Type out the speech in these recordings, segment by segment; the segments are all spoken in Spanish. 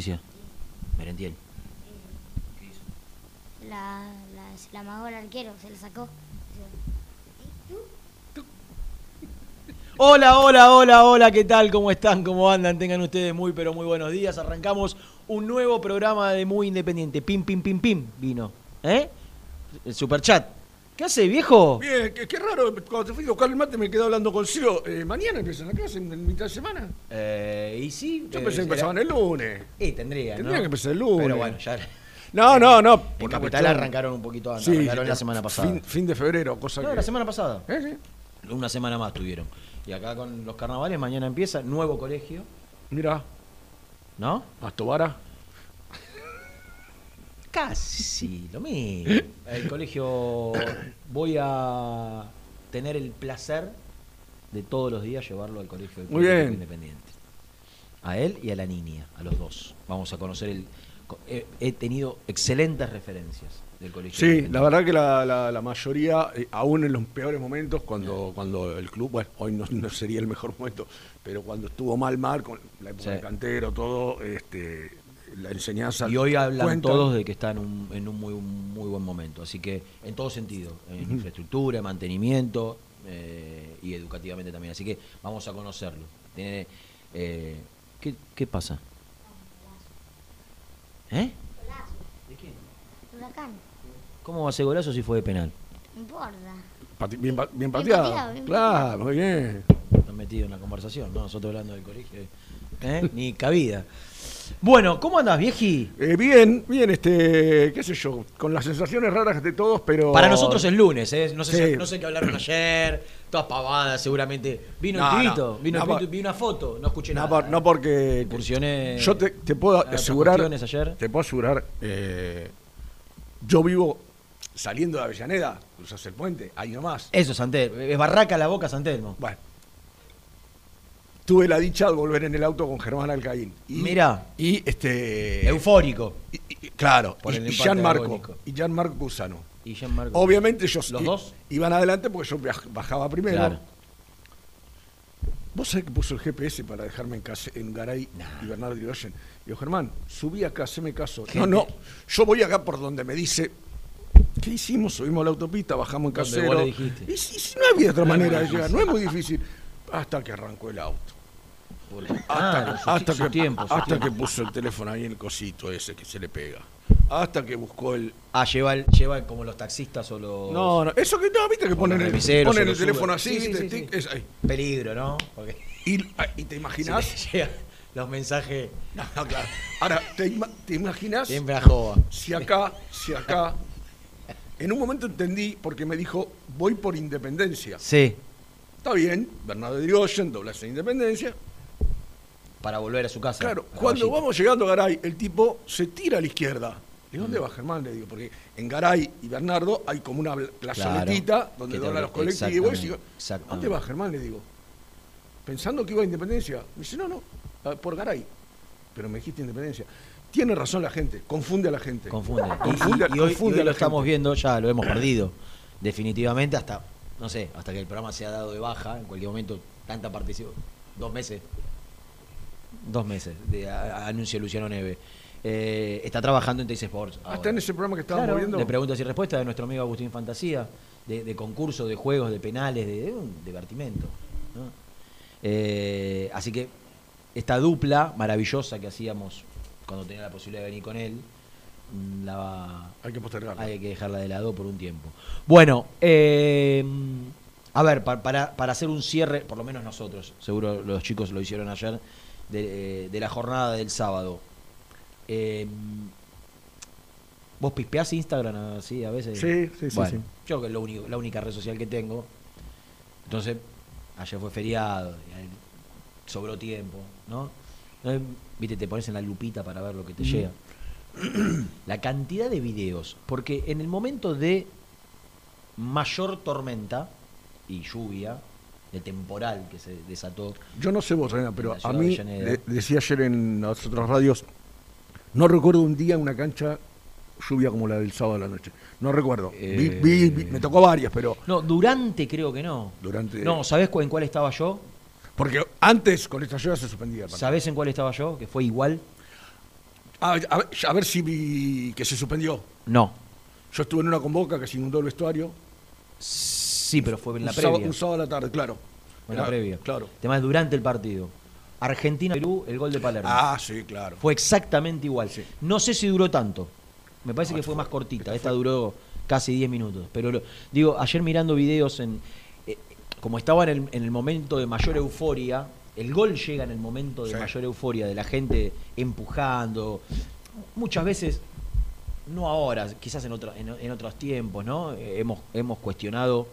Justicia. Merentiel. La, la, se la amagó el arquero, se la sacó. Hola, hola, hola, hola, ¿qué tal? ¿Cómo están? ¿Cómo andan? Tengan ustedes muy, pero muy buenos días. Arrancamos un nuevo programa de Muy Independiente. Pim, pim, pim, pim, vino. ¿Eh? El superchat. ¿Qué hace, viejo? Bien, qué, qué raro, cuando te fui a buscar el mate me quedé hablando con Ciro. Eh, ¿Mañana empiezan la clase en, en mitad de semana? Eh, y sí. Yo eh, pensé que empezaban el lunes. Y tendría, Tendría ¿no? que empezar el lunes. Pero bueno, ya. No, no, no. En Capital cuestión- arrancaron un poquito antes. Sí, arrancaron la eh, semana pasada. Fin, fin de febrero, cosa No, que... la semana pasada. ¿Eh? Sí. Una semana más tuvieron. Y acá con los carnavales, mañana empieza, nuevo colegio, Mira, ¿no? Astobara. Casi lo mismo. El colegio voy a tener el placer de todos los días llevarlo al colegio del Muy bien. Independiente. A él y a la niña, a los dos. Vamos a conocer el. He, he tenido excelentes referencias del colegio. Sí, la verdad que la, la- la mayoría, eh, aún en los peores momentos, cuando, cuando el club, bueno, hoy no, no sería el mejor momento, pero cuando estuvo mal, mal, con la época Sí. de cantero, todo, este, la enseñanza. Y hoy hablan cuenta. todos de que están en un, en un muy, muy buen momento. Así que en todo sentido, en infraestructura, mantenimiento eh, y educativamente también. Así que vamos a conocerlo. Tiene, eh, ¿qué, qué pasa? ¿Eh? Huracán, ¿Cómo va a ser golazo si fue de penal? no importa. Pati- bien, pa- bien pateado, pateado. bien claro, muy bien. Están metidos en la conversación, ¿no? Nosotros hablando del colegio. ¿eh? Ni cabida. Bueno, ¿cómo andás, vieji? Eh, bien, bien, este, qué sé yo, con las sensaciones raras de todos, pero... Para nosotros es lunes, ¿eh? No sé, Sí. si- no sé qué hablaron ayer, todas pavadas seguramente. Vino No, el no, vino no, el por- vi una foto, no escuché nada. por- no porque... Incursioné Yo te, te puedo asegurar... ayer. Te puedo asegurar, eh, yo vivo saliendo de Avellaneda, cruzas el puente, ahí nomás. Eso, Santel. Es Barraca la Boca, Santelmo. Bueno. Tuve la dicha de volver en el auto con Germán Alcaín. Y, Mirá. Y este. Eufórico. y- y- claro. Por y, y Gianmarco. Y Gianmarco Cusano. Y Gianmarco. Obviamente ellos ¿Los dos? iban adelante porque yo bajaba primero. Claro. ¿Vos sabés que puso el GPS para dejarme en, case- en Garay y Bernardo Irigoyen? Digo, Germán, subí acá, haceme caso. No, no, yo voy acá por donde me dice ¿Qué hicimos? Subimos a la autopista, bajamos en casero. Y si no había otra manera de llegar, no es muy difícil. Hasta que arrancó el auto. Hasta, Claro, que- su- hasta su que, tiempo, su hasta tiempo. que puso el teléfono ahí en el cosito ese que se le pega. Hasta que buscó el. Ah, lleva, el- lleva como los taxistas o los. No, no, eso que no, viste que ponen el, ponen el teléfono así, Sí, sí, ¿viste? sí, Tic, sí. es ahí. Peligro, ¿no? Porque Y, ah, y te imaginas. los mensajes No, no, claro. Ahora, ¿te, ima- te imaginas siempre a joda. si acá, si acá. En un momento entendí porque me dijo, voy por independencia. Sí, Está bien, Bernardo de Irigoyen, doblas en independencia. Para volver a su casa. Claro, cuando Caballito. vamos llegando a Garay, el tipo se tira a la izquierda. Digo, ¿dónde va Germán? Le digo, porque en Garay y Bernardo hay como una plazoletita donde que te doblan los colectivos. Y digo, exactamente, exactamente. ¿dónde va Germán? Le digo. Pensando que iba a Independencia. Me dice, no, no, ah, por Garay. Pero me dijiste Independencia. Tiene razón la gente, confunde a la gente. Confunde. Y- Confunde, y, y hoy, confunde y hoy lo estamos gente. viendo, ya lo hemos perdido. Definitivamente hasta, no sé, hasta que el programa sea dado de baja, en cualquier momento, tanta participación. Dos meses. Dos meses de a- anuncio Luciano Neve. Eh, está trabajando en Teis Sports. Ah, ahora. está en ese programa que estábamos Claro, viendo. de preguntas y respuestas de nuestro amigo Agustín Fantasía, de, de concursos, de juegos, de penales, de, de un divertimento. ¿no? Eh, así que esta dupla maravillosa que hacíamos cuando tenía la posibilidad de venir con él, mm, la va- Hay que postergarla. hay que dejarla de lado por un tiempo. Bueno, eh, a ver, pa- para, para hacer un cierre, por lo menos nosotros, seguro los chicos lo hicieron ayer, de, eh, de la jornada del sábado. Eh, ¿Vos pispeás Instagram así a veces? Sí, sí, sí, Bueno, sí. Yo que es lo único, la única red social que tengo. Entonces, ayer fue feriado, sobró tiempo, ¿no? Entonces, Viste, te pones en la lupita para ver lo que te llega. La cantidad de videos, porque en el momento de mayor tormenta y lluvia, de temporal que se desató, Yo no sé vos, Reina, pero a mí, de- decía ayer en las otras radios, no recuerdo un día una cancha lluvia como la del sábado de la noche. No recuerdo. Vi- Eh, vi- vi- me tocó varias, pero No, durante creo que no. durante... No, ¿sabés cu- en cuál estaba yo? Porque antes con esta lluvia se suspendía. el. ¿Sabés en cuál estaba yo? Que fue igual. Ah, a, ver, a ver si vi que se suspendió. No. Yo estuve en una convoca que se inundó el vestuario. Sí, pero fue en la un, sábado, previa. un sábado a la tarde, claro. En la previa. Claro. El tema es durante el partido. Argentina-Perú, el gol de Palermo. Ah, sí, claro. Fue exactamente igual. Sí. No sé si duró tanto. Me parece No, que fue fue- más cortita. esta Esta fue- duró casi 10 minutos. Pero lo- digo, ayer mirando videos en. eh, como estaba en el, en el momento de mayor euforia, el gol llega en el momento de Sí. mayor euforia, de la gente empujando. Muchas veces, no ahora, quizás en, otra- en, en otros tiempos, ¿no? Eh, hemos, hemos cuestionado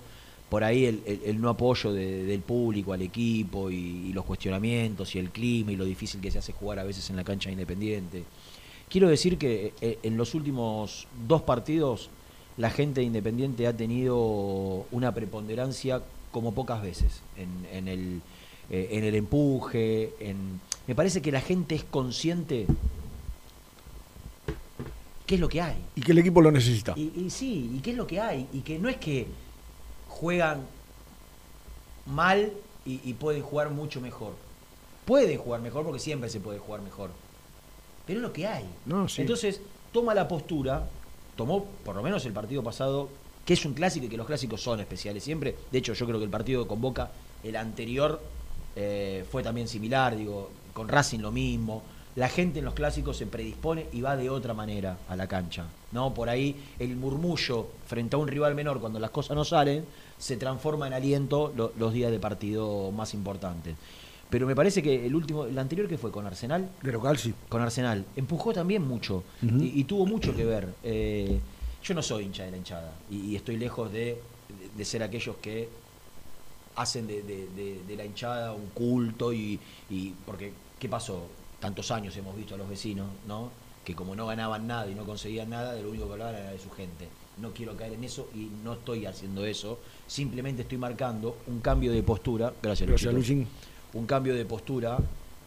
por ahí el, el- el no apoyo de- del público al equipo y, y los cuestionamientos y el clima y lo difícil que se hace jugar a veces en la cancha independiente. Quiero decir que eh, en los últimos dos partidos la gente de Independiente ha tenido una preponderancia como pocas veces en, en el, eh, en el empuje. En... Me parece que la gente es consciente qué es lo que hay. Y que el equipo lo necesita. Y, y sí, y qué es lo que hay. Y que no es que juegan mal y, y pueden jugar mucho mejor. Pueden jugar mejor porque siempre se puede jugar mejor. Pero es lo que hay. No, sí. Entonces, toma la postura, tomó por lo menos el partido pasado, que es un clásico y que los clásicos son especiales siempre. De hecho, yo creo que el partido que convoca, el anterior, eh, fue también similar, digo, con Racing lo mismo. La gente en los clásicos se predispone y va de otra manera a la cancha. ¿no? Por ahí el murmullo frente a un rival menor cuando las cosas no salen se transforma en aliento lo- los días de partido más importantes. Pero me parece que el último, el anterior que fue con Arsenal, De local, sí. con Arsenal. Empujó también mucho y, y tuvo mucho que ver. Eh, yo no soy hincha de la hinchada y, y estoy lejos de, de- de ser aquellos que hacen de, de- de- de la hinchada un culto y, y- porque ¿qué pasó? Tantos años hemos visto a los vecinos, ¿no? Que como no ganaban nada y no conseguían nada, de lo único que hablaban era de su gente. No quiero caer en eso y no estoy haciendo eso. Simplemente estoy marcando un cambio de postura. Gracias, Gracias, Luchín. un cambio de postura,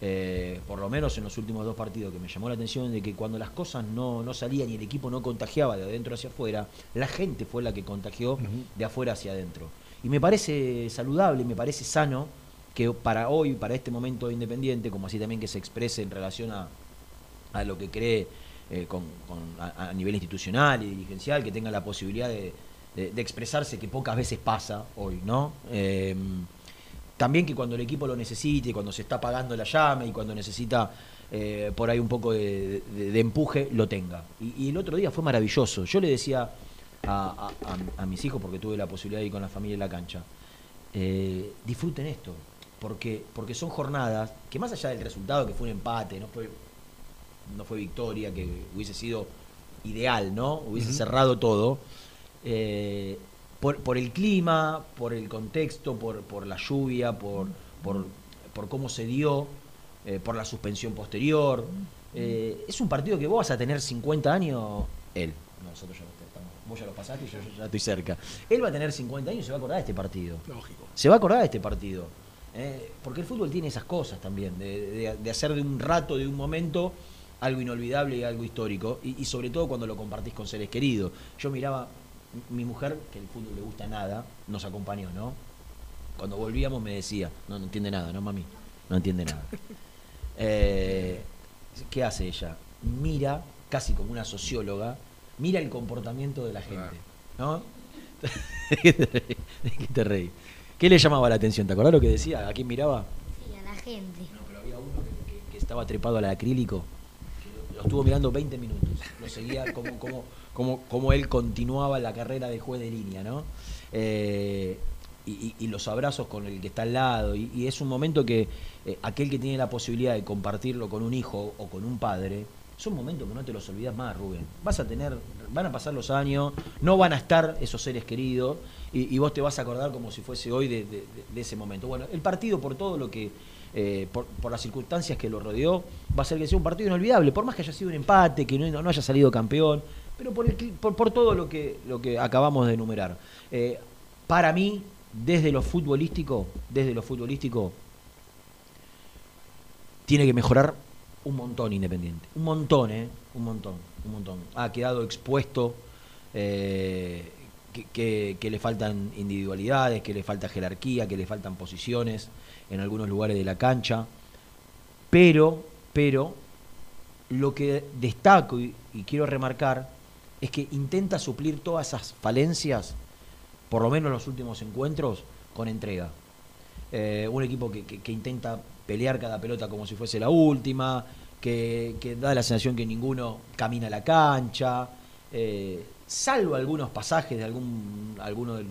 eh, por lo menos en los últimos dos partidos, que me llamó la atención de que cuando las cosas no, no salían y el equipo no contagiaba de adentro hacia afuera, la gente fue la que contagió de afuera hacia adentro. Y me parece saludable, me parece sano que para hoy, para este momento de Independiente, como así también que se exprese en relación a, a lo que cree eh, con, con- a, a nivel institucional y dirigencial, que tenga la posibilidad de, de- de expresarse, que pocas veces pasa hoy, ¿no? Eh, también que cuando el equipo lo necesite, cuando se está apagando la llama y cuando necesita eh, por ahí un poco de, de- de empuje, lo tenga. Y, y el otro día fue maravilloso. Yo le decía a, a- a- a mis hijos, porque tuve la posibilidad de ir con la familia en la cancha, eh, disfruten esto, porque, porque son jornadas que más allá del resultado, que fue un empate, no fue, no fue victoria, que hubiese sido ideal, ¿no? Hubiese cerrado todo. Eh, por, por el clima, por el contexto, por, por la lluvia, por, por, por cómo se dio, eh, por la suspensión posterior. Eh, es un partido que vos vas a tener 50 años, él. Nosotros ya lo estamos. Vos ya lo pasaste y yo ya estoy cerca. Él va a tener 50 años y se va a acordar de este partido. Lógico. Se va a acordar de este partido. Porque el fútbol tiene esas cosas también, de, de- de hacer de un rato, de un momento, algo inolvidable y algo histórico. Y, y sobre todo cuando lo compartís con seres queridos. Yo miraba, mi mujer, que el fútbol le gusta nada, nos acompañó, ¿no? Cuando volvíamos me decía, no, no entiende nada, ¿no, mami? No entiende nada. Eh, ¿Qué hace ella? Mira, casi como una socióloga, mira el comportamiento de la gente, ¿no? ¿De qué te reí? ¿De qué te reí? ¿Qué le llamaba la atención? ¿Te acordás lo que decía? ¿A quién miraba? Sí, a la gente. No, pero había uno que, que- que estaba trepado al acrílico, que lo, lo estuvo mirando 20 minutos. Lo seguía como, como, como, como él continuaba la carrera de juez de línea, ¿no? Eh, y, y- los abrazos con el que está al lado. Y, y es un momento que eh, aquel que tiene la posibilidad de compartirlo con un hijo o con un padre, son momentos que no te los olvidas más, Rubén. Vas a tener, van a pasar los años, no van a estar esos seres queridos, y, vos te vas a acordar como si fuese hoy de ese momento. Bueno, el partido por todo lo que, eh, por, por las circunstancias que lo rodeó, va a ser que sea un partido inolvidable, por más que haya sido un empate, que no, no haya salido campeón, pero por, el por, por todo lo que, lo que acabamos de enumerar. Eh, para mí, desde lo futbolístico, desde lo futbolístico, tiene que mejorar un montón Independiente. Un montón, ¿eh? Un montón, un montón. Ha quedado expuesto eh, que, que- le faltan individualidades, que le falta jerarquía, que le faltan posiciones en algunos lugares de la cancha. Pero, pero, lo que destaco y quiero remarcar es que intenta suplir todas esas falencias, por lo menos en los últimos encuentros, con entrega. Eh, un equipo que, intenta pelear cada pelota como si fuese la última, que, da la sensación que ninguno camina la cancha, eh, salvo algunos pasajes de algún alguno del,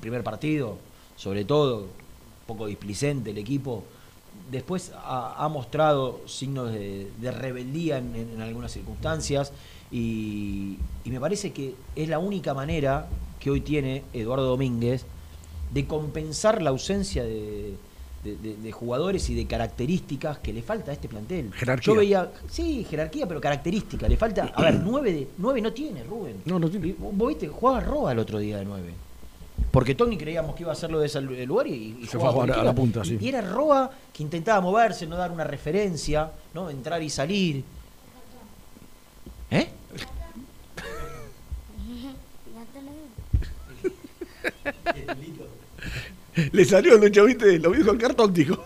primer partido, sobre todo, un poco displicente el equipo. Después ha, mostrado signos de, rebeldía en algunas circunstancias y, y me parece que es la única manera que hoy tiene Eduardo Domínguez de compensar la ausencia de, de- de- de jugadores y de características que le falta a este plantel. Jerarquía. Yo veía, sí, jerarquía, pero característica. Le falta, a ver, nueve, de, nueve no tiene Rubén. No, no tiene. Y vos viste, jugaba Roa el otro día de nueve. Porque Tony creíamos que iba a hacerlo de ese lu- lugar y, y Se fue a jugar por a la punta, sí. Y era Roa que intentaba moverse, no dar una referencia, no entrar y salir. ¿Eh? Le salió el Lucho, ¿viste? Lo dijo el cartón, dijo.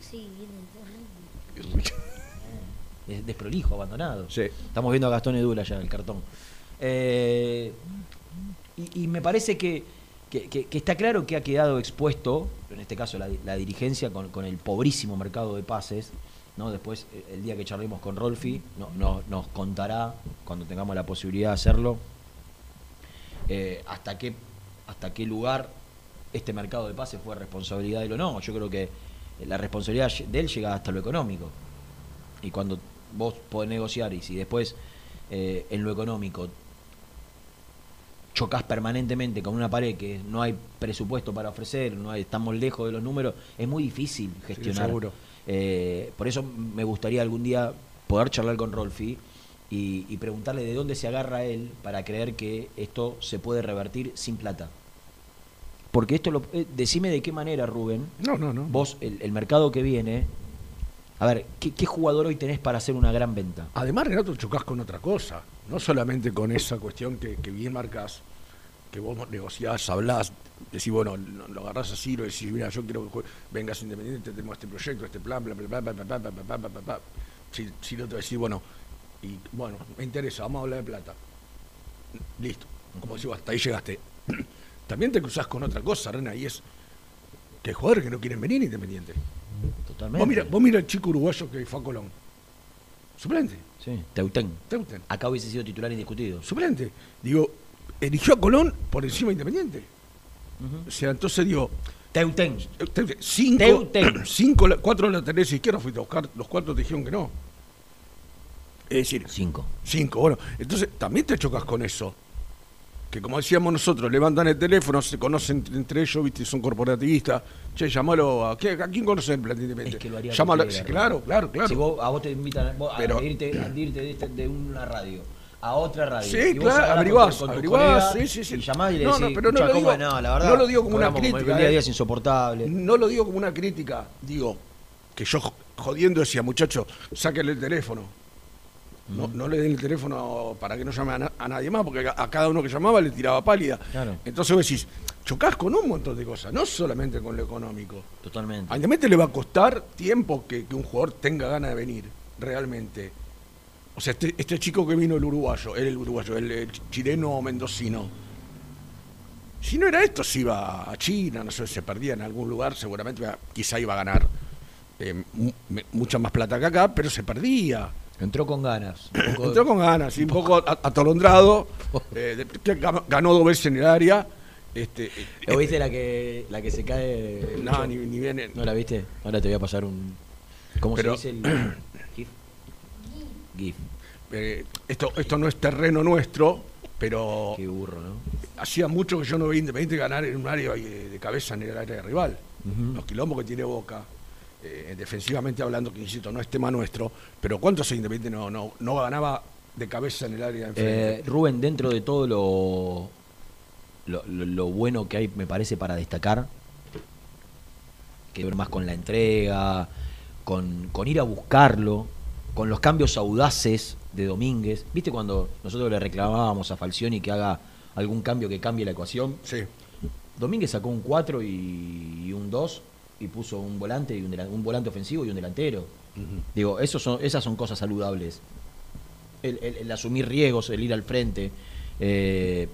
Sí. Es desprolijo, abandonado. Sí. Estamos viendo a Gastón Edula ya, el cartón. Eh, y, y me parece que, que- que- que está claro que ha quedado expuesto, en este caso la, la dirigencia, con, con el pobrísimo mercado de pases. ¿No? Después, eh, el día que charlemos con Rolfi, no- no- nos contará, cuando tengamos la posibilidad de hacerlo, eh, hasta, qué, hasta qué lugar este mercado de pases fue responsabilidad de él o no. Yo creo que la responsabilidad de él llega hasta lo económico. Y cuando vos podés negociar y si después eh, en lo económico chocas permanentemente con una pared que no hay presupuesto para ofrecer, no hay, estamos lejos de los números, es muy difícil gestionar. seguro. Eh, por eso me gustaría algún día poder charlar con Rolfi y, y preguntarle de dónde se agarra él para creer que esto se puede revertir sin plata. Porque esto lo, eh, decime de qué manera, Rubén, No, no, no. vos, el, el mercado que viene, a ver, ¿qué, qué jugador hoy tenés para hacer una gran venta? Además, Renato, chocás con otra cosa. No solamente con esa cuestión que, que bien marcas que vos negociás, hablás, decís, bueno, lo, agarrás así, lo decís, mira, yo quiero que vengas independiente, tenemos este proyecto, este plan, bla, bla, bla, bla, bla, bla, bla, bla, bla, bla, bla. Si, si no te decís, bueno, y bueno, me interesa, vamos a hablar de plata. Listo. Como decís, hasta ahí llegaste. También te cruzás con otra cosa, Rena, y es que hay jugadores que no quieren venir independiente. Totalmente. Vos mira, vos mira el chico uruguayo que fue a Colón. Suplente. Sí, Teutén. Teuten. Acá hubiese sido titular indiscutido. Suplente. Digo, eligió a Colón por encima de Independiente. O sea, entonces digo. Teuten, cinco, Teuten. cinco, la- cuatro laterales izquierdos fuiste a buscar, los cuatro te dijeron que no. Es decir, Cinco. cinco, bueno, entonces también te chocas con eso. Que como decíamos nosotros, levantan el teléfono, se conocen entre ellos, viste, son corporativistas. Che, llamalo a. ¿qué- ¿A quién conoce en Independiente? Es que lo haría Llámalo, cualquiera, sí, claro, claro, claro. Si vos, a vos te invitan vos, Pero- a irte, a irte de, este- de una radio a otra radio. Sí, y claro, averiguás, con con averiguás, sí, sí, sí. Y llamás y le No, decís, no, pero no "Escuchá, lo ¿cómo digo- no, la verdad, no lo digo como una crítica, El día eh. día es insoportable. No lo digo como una crítica, digo que yo jo- jodiendo decía, muchacho, sáquenle el teléfono. No, no le den el teléfono para que no llame a, na- a nadie más, porque a, a cada uno que llamaba le tiraba pálida. Claro. Entonces vos decís, chocás con un montón de cosas, no solamente con lo económico. Totalmente. Independiente le va a costar tiempo que, que un jugador tenga ganas de venir, realmente. O sea, este, este chico que vino el uruguayo, él el uruguayo, el, el chileno mendocino. Si no era esto, se iba a China, no sé, se perdía en algún lugar, seguramente iba- quizá iba a ganar eh, mucha más plata que acá, pero se perdía. Entró con ganas. un poco- Entró con ganas, y un poco atolondrado, eh, ganó dos veces en el área. Este, ¿Lo viste la que, la que se cae? No, ni, ni viene. ¿No la viste? Ahora te voy a pasar un. ¿Cómo Pero- se dice el Eh, esto, esto no es terreno nuestro, pero Qué burro, ¿no? hacía mucho que yo no veía Independiente ganar en un área de, de cabeza en el área rival. Los quilombos que tiene Boca, eh, defensivamente hablando, que insisto, no es tema nuestro, pero ¿cuántos Independiente no, no, no ganaba de cabeza en el área de enfrente? Eh, Rubén, dentro de todo lo, lo, lo- lo bueno que hay, me parece, para destacar, que ver más con la entrega, con, con ir a buscarlo, con los cambios audaces de Domínguez. ¿Viste cuando nosotros le reclamábamos a Falcioni que haga algún cambio que cambie la ecuación? sí. Domínguez sacó un 4 y, un 2 y puso un volante y un, volante ofensivo y un delantero. Digo, esos son, esas son cosas saludables. El, el- el asumir riesgos, el ir al frente, eh,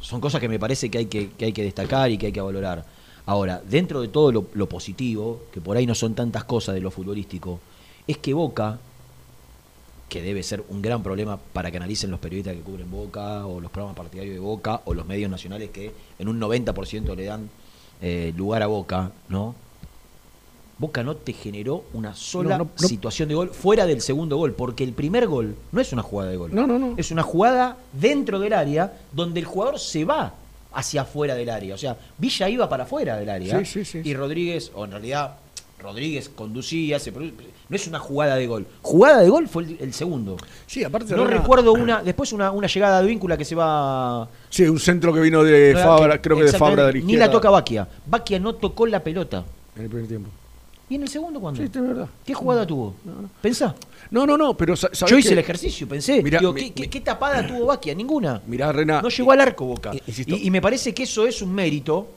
son cosas que me parece que hay que, que hay que destacar y que hay que valorar. Ahora, dentro de todo lo, lo positivo, que por ahí no son tantas cosas de lo futbolístico, es que Boca, que debe ser un gran problema para que analicen los periodistas que cubren Boca, o los programas partidarios de Boca, o los medios nacionales que en un 90% le dan eh, lugar a Boca, ¿no? Boca no te generó una sola No, no, no. situación de gol fuera del segundo gol, porque el primer gol no es una jugada de gol. No, no, no. Es una jugada dentro del área donde el jugador se va hacia afuera del área. O sea, Villa iba para afuera del área. Sí, sí, sí, y. Rodríguez, o en realidad Rodríguez conducía, se produ- no es una jugada de gol. Jugada de gol fue el, el segundo. Sí, aparte No recuerdo una, después una, una llegada de víncula que se va. Sí, un centro que vino de Fabra, creo que de Fabra de la Ni la toca Baquia. Baquia no tocó la pelota. En el primer tiempo. ¿Y en el segundo cuándo? Sí, es verdad. ¿Qué jugada tuvo? Pensá. No, no, no, pero sa- ¿sabés Yo hice qué? el ejercicio, pensé. Mirá, Digo, mi- ¿qué, qué- mi- qué tapada tuvo Baquia? Ninguna. Mirá, Rena. No llegó al arco Boca. Eh. Y, y me parece que eso es un mérito,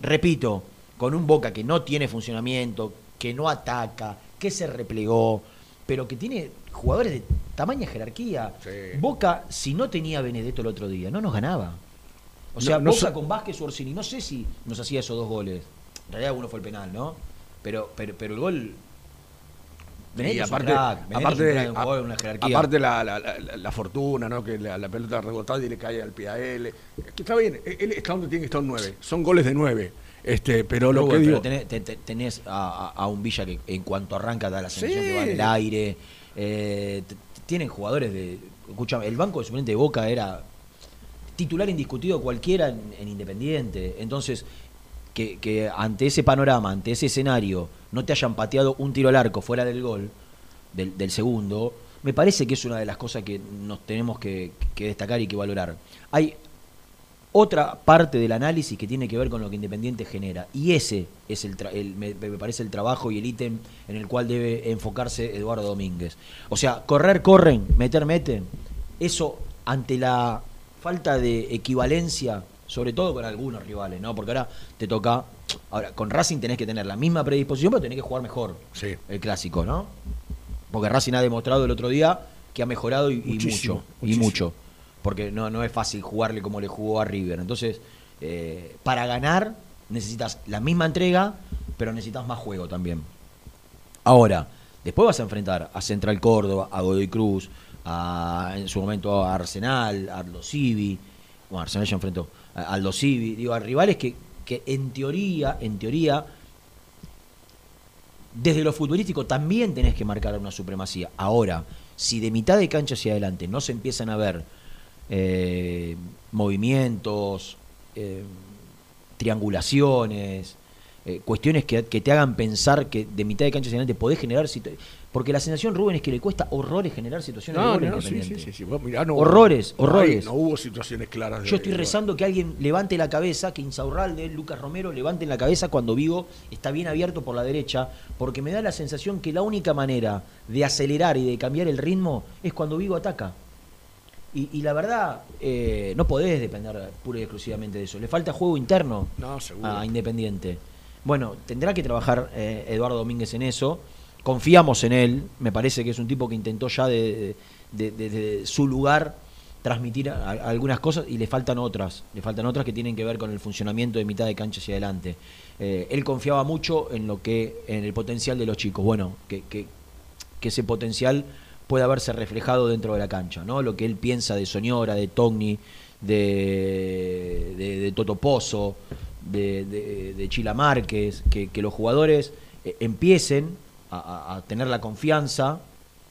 repito, con un Boca que no tiene funcionamiento, que no ataca, que se replegó, pero que tiene jugadores de tamaña jerarquía. Sí. Boca, si no tenía Benedetto el otro día, no nos ganaba. O sea, No, no Boca so- con Vázquez o Orsini, no sé si nos hacía esos dos goles. En realidad uno fue el penal, ¿no? Pero, pero, pero el gol... Y aparte, aparte, aparte la, la- la- la fortuna, ¿no? Que la, pelota rebotada y le cae al pie a él. Está bien, él está donde tiene que estar un 9. Son goles de 9. Este, pero lo que digo. tenés, te- te- tenés a, un Villa que en cuanto arranca da la sensación Sí. que va en el aire. Eh, tienen jugadores de. Escúchame, el banco de suplente de Boca era titular indiscutido cualquiera en, en Independiente. Entonces, que, que ante ese panorama, ante ese escenario, no te hayan pateado un tiro al arco fuera del gol, del, del segundo, me parece que es una de las cosas que nos tenemos que, que destacar y que valorar. Hay otra parte del análisis que tiene que ver con lo que Independiente genera. Y ese es el, tra- el- me, me parece el trabajo y el ítem en el cual debe enfocarse Eduardo Domínguez. O sea, correr, corren, meter, meten. Eso, ante la falta de equivalencia sobre todo con algunos rivales, ¿no? Porque ahora te toca, ahora con Racing tenés que tener la misma predisposición, pero tenés que jugar mejor Sí. el clásico, ¿no? Porque Racing ha demostrado el otro día que ha mejorado y, y Muchísimo, mucho, y mucho, porque no, no es fácil jugarle como le jugó a River. Entonces, eh, para ganar necesitas la misma entrega, pero necesitas más juego también. Ahora, después vas a enfrentar a Central Córdoba, a Godoy Cruz, a, en su momento a Arsenal, a Aldo Civi, bueno, Arsenal ya enfrentó a Aldo Civi, digo, a rivales que, que en teoría, en teoría, desde lo futbolístico también tenés que marcar una supremacía. Ahora, si de mitad de cancha hacia adelante no se empiezan a ver eh, movimientos, eh, triangulaciones, eh, cuestiones que, que te hagan pensar que de mitad de cancha hacia adelante podés generar porque la sensación Rubén es que le cuesta horrores generar situaciones de gol no, sí, sí, sí, mirá, horrores, horrores. No, hubo situaciones claras. Yo estoy de- rezando que alguien levante la cabeza, que Insaurralde, Lucas Romero levanten la cabeza cuando Vigo está bien abierto por la derecha, porque me da la sensación que la única manera de acelerar y de cambiar el ritmo es cuando Vigo ataca. Y, y la verdad, eh, no podés depender pura y exclusivamente de eso. Le falta juego interno No, a Independiente. Bueno, tendrá que trabajar eh, Eduardo Domínguez en eso. Confiamos en él. Me parece que es un tipo que intentó ya de- de- de- desde su lugar transmitir a- a- algunas cosas y le faltan otras. Le faltan otras que tienen que ver con el funcionamiento de mitad de cancha hacia adelante. Eh, él confiaba mucho en lo que, en el potencial de los chicos. Bueno, que, que, que ese potencial pueda verse reflejado dentro de la cancha, ¿no? Lo que él piensa de Soñora, de Togni, de, de, de Toto Pozo, de, de, de Chila Márquez, que, que los jugadores eh, empiecen a, a- a tener la confianza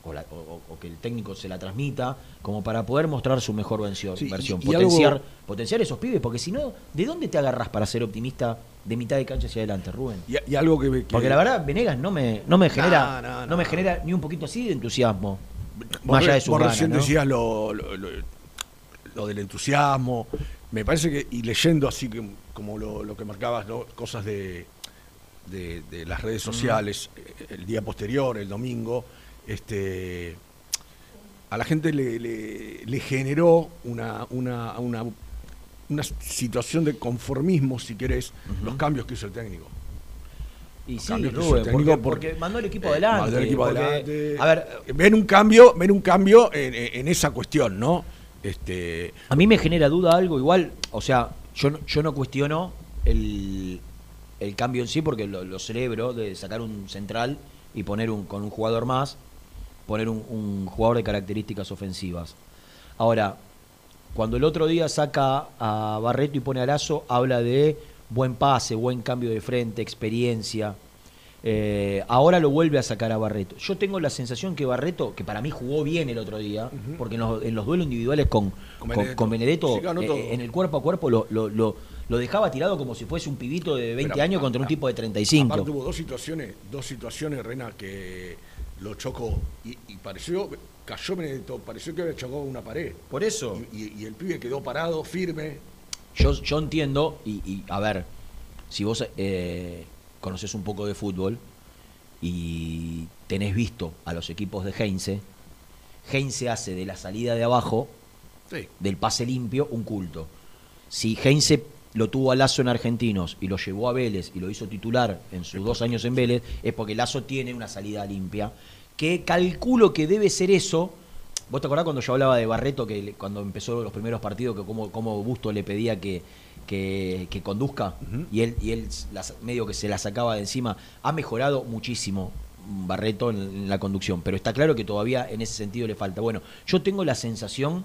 o, la- o- o que el técnico se la transmita como para poder mostrar su mejor versión, Sí, y- versión y potenciar, algo- potenciar esos pibes, porque si no, ¿de dónde te agarras para ser optimista de mitad de cancha hacia adelante, Rubén? Y, y algo que, que- Porque la verdad, Venegas no me, no me genera, No, no, no, no. me genera ni un poquito así de entusiasmo. Más allá de su vos recién ¿no? decías lo, lo- lo- lo del entusiasmo. Me parece que, y leyendo así que, como lo, lo que marcabas, ¿no? cosas de, de, de las redes sociales, eh, el día posterior, el domingo, este a la gente le, le- le generó una, una, una, una situación de conformismo, si querés, los cambios que hizo el técnico. Y sí, Rubén, porque, por- porque mandó el equipo Eh, adelante. mandó el equipo porque, adelante. A ver, ven un cambio, ven un cambio en, esa cuestión, ¿no? Este, a mí me genera duda algo igual, o sea, yo no, yo no cuestiono el, el cambio en sí porque lo, lo celebro de sacar un central y poner un con un jugador más, poner un, un jugador de características ofensivas. Ahora, cuando el otro día saca a Barreto y pone a Lazo, habla de buen pase, buen cambio de frente, experiencia. Eh, ahora lo vuelve a sacar a Barreto. Yo tengo la sensación que Barreto, que para mí jugó bien el otro día, porque en los, en los duelos individuales con, Con Benedetto. con Benedetto, Sí, ganó eh, en el cuerpo a cuerpo lo, lo, lo- lo dejaba tirado como si fuese un pibito de 20 Pero, años a- contra un a- tipo de 35. Aparte hubo dos situaciones, dos situaciones, Rena, que lo chocó y, y pareció, cayó Benedetto, pareció que había chocado una pared. Por eso. Y, y- y el pibe quedó parado, firme. Yo, yo entiendo, y, y, a ver, si vos eh, conoces un poco de fútbol y tenés visto a los equipos de Heinze, Heinze hace de la salida de abajo, Sí. del pase limpio, un culto. Si Heinze lo tuvo a Lazo en Argentinos y lo llevó a Vélez y lo hizo titular en sus dos años en Vélez, es porque Lazo tiene una salida limpia, que calculo que debe ser eso. ¿Vos te acordás cuando yo hablaba de Barreto, que cuando empezó los primeros partidos, que como, como Busto le pedía que, que, que conduzca y él, y él las- medio que se la sacaba de encima? Ha mejorado muchísimo Barreto en, en la conducción, pero está claro que todavía en ese sentido le falta. Bueno, yo tengo la sensación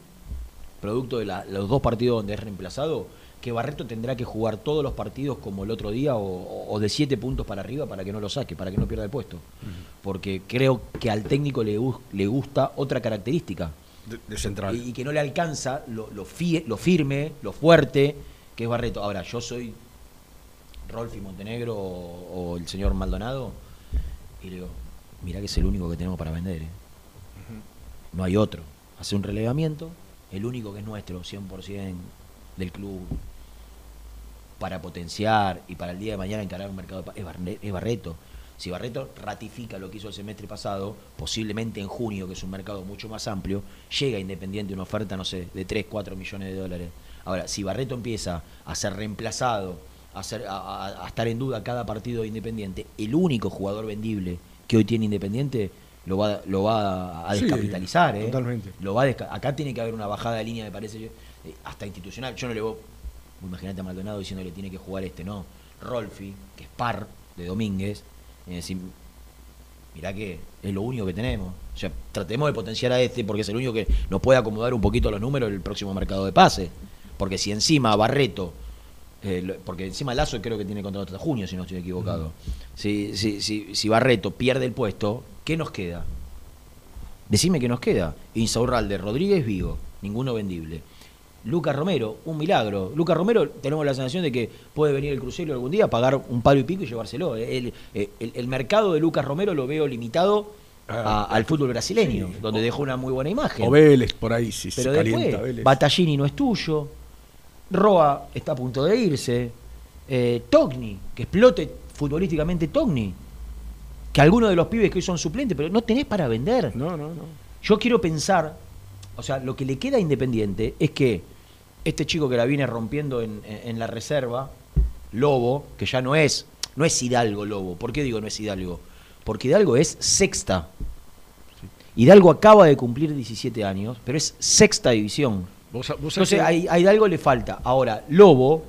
producto de la- los dos partidos donde es reemplazado, que Barreto tendrá que jugar todos los partidos como el otro día o, o de siete puntos para arriba para que no lo saque, para que no pierda el puesto. Porque creo que al técnico le, le gusta otra característica De, de central. y, y que no le alcanza lo, lo, fie- lo firme, lo fuerte que es Barreto. Ahora, yo soy Rolfi Montenegro o, o el señor Maldonado y le digo, mirá que es el único que tenemos para vender. ¿eh". No hay otro. Hace un relevamiento, el único que es nuestro, 100% del club, para potenciar y para el día de mañana encarar un mercado de es, Barreto. Si Barreto ratifica lo que hizo el semestre pasado, posiblemente en junio, que es un mercado mucho más amplio, llega Independiente una oferta, no sé, de 3, 4 millones de dólares. Ahora, si Barreto empieza a ser reemplazado, a, ser, a, a- a estar en duda cada partido de Independiente, el único jugador vendible que hoy tiene Independiente lo va, lo va a Sí, descapitalizar. ¿eh? totalmente. Lo va a Acá tiene que haber una bajada de línea, me parece, yo, eh, hasta institucional. Yo no le voy, imagínate a Maldonado diciéndole tiene que jugar este, no. Rolfi, que es par de Domínguez, y decir, mirá que es lo único que tenemos. O sea, tratemos de potenciar a este porque es el único que nos puede acomodar un poquito los números del próximo mercado de pase. Porque si encima Barreto, eh, porque encima Lazo creo que tiene contrato hasta junio, si no estoy equivocado. Si, si, si, si Barreto pierde el puesto, ¿qué nos queda? Decime qué nos queda. Insaurralde, Rodríguez, Vigo, ninguno vendible. Lucas Romero, un milagro. Lucas Romero, tenemos la sensación de que puede venir el crucero algún día, pagar un palo y pico y llevárselo. El, el- el- el mercado de Lucas Romero lo veo limitado a- al fútbol brasileño, donde dejó una muy buena imagen. O Vélez por ahí, si Pero se calienta después, Vélez. Battaglini no es tuyo. Roa está a punto de irse. Eh, Togni, que explote futbolísticamente Togni. Que algunos de los pibes que hoy son suplentes, pero no tenés para vender. No, no, no. Yo quiero pensar, o sea, lo que le queda a Independiente es que este chico que la viene rompiendo en, en- la reserva, Lobo, que ya no es, no es Hidalgo Lobo. ¿Por qué digo no es Hidalgo? Porque Hidalgo es sexta. Hidalgo acaba de cumplir 17 años, pero es sexta división. Vos, vos sabés Entonces a Hidalgo le falta. Ahora, Lobo,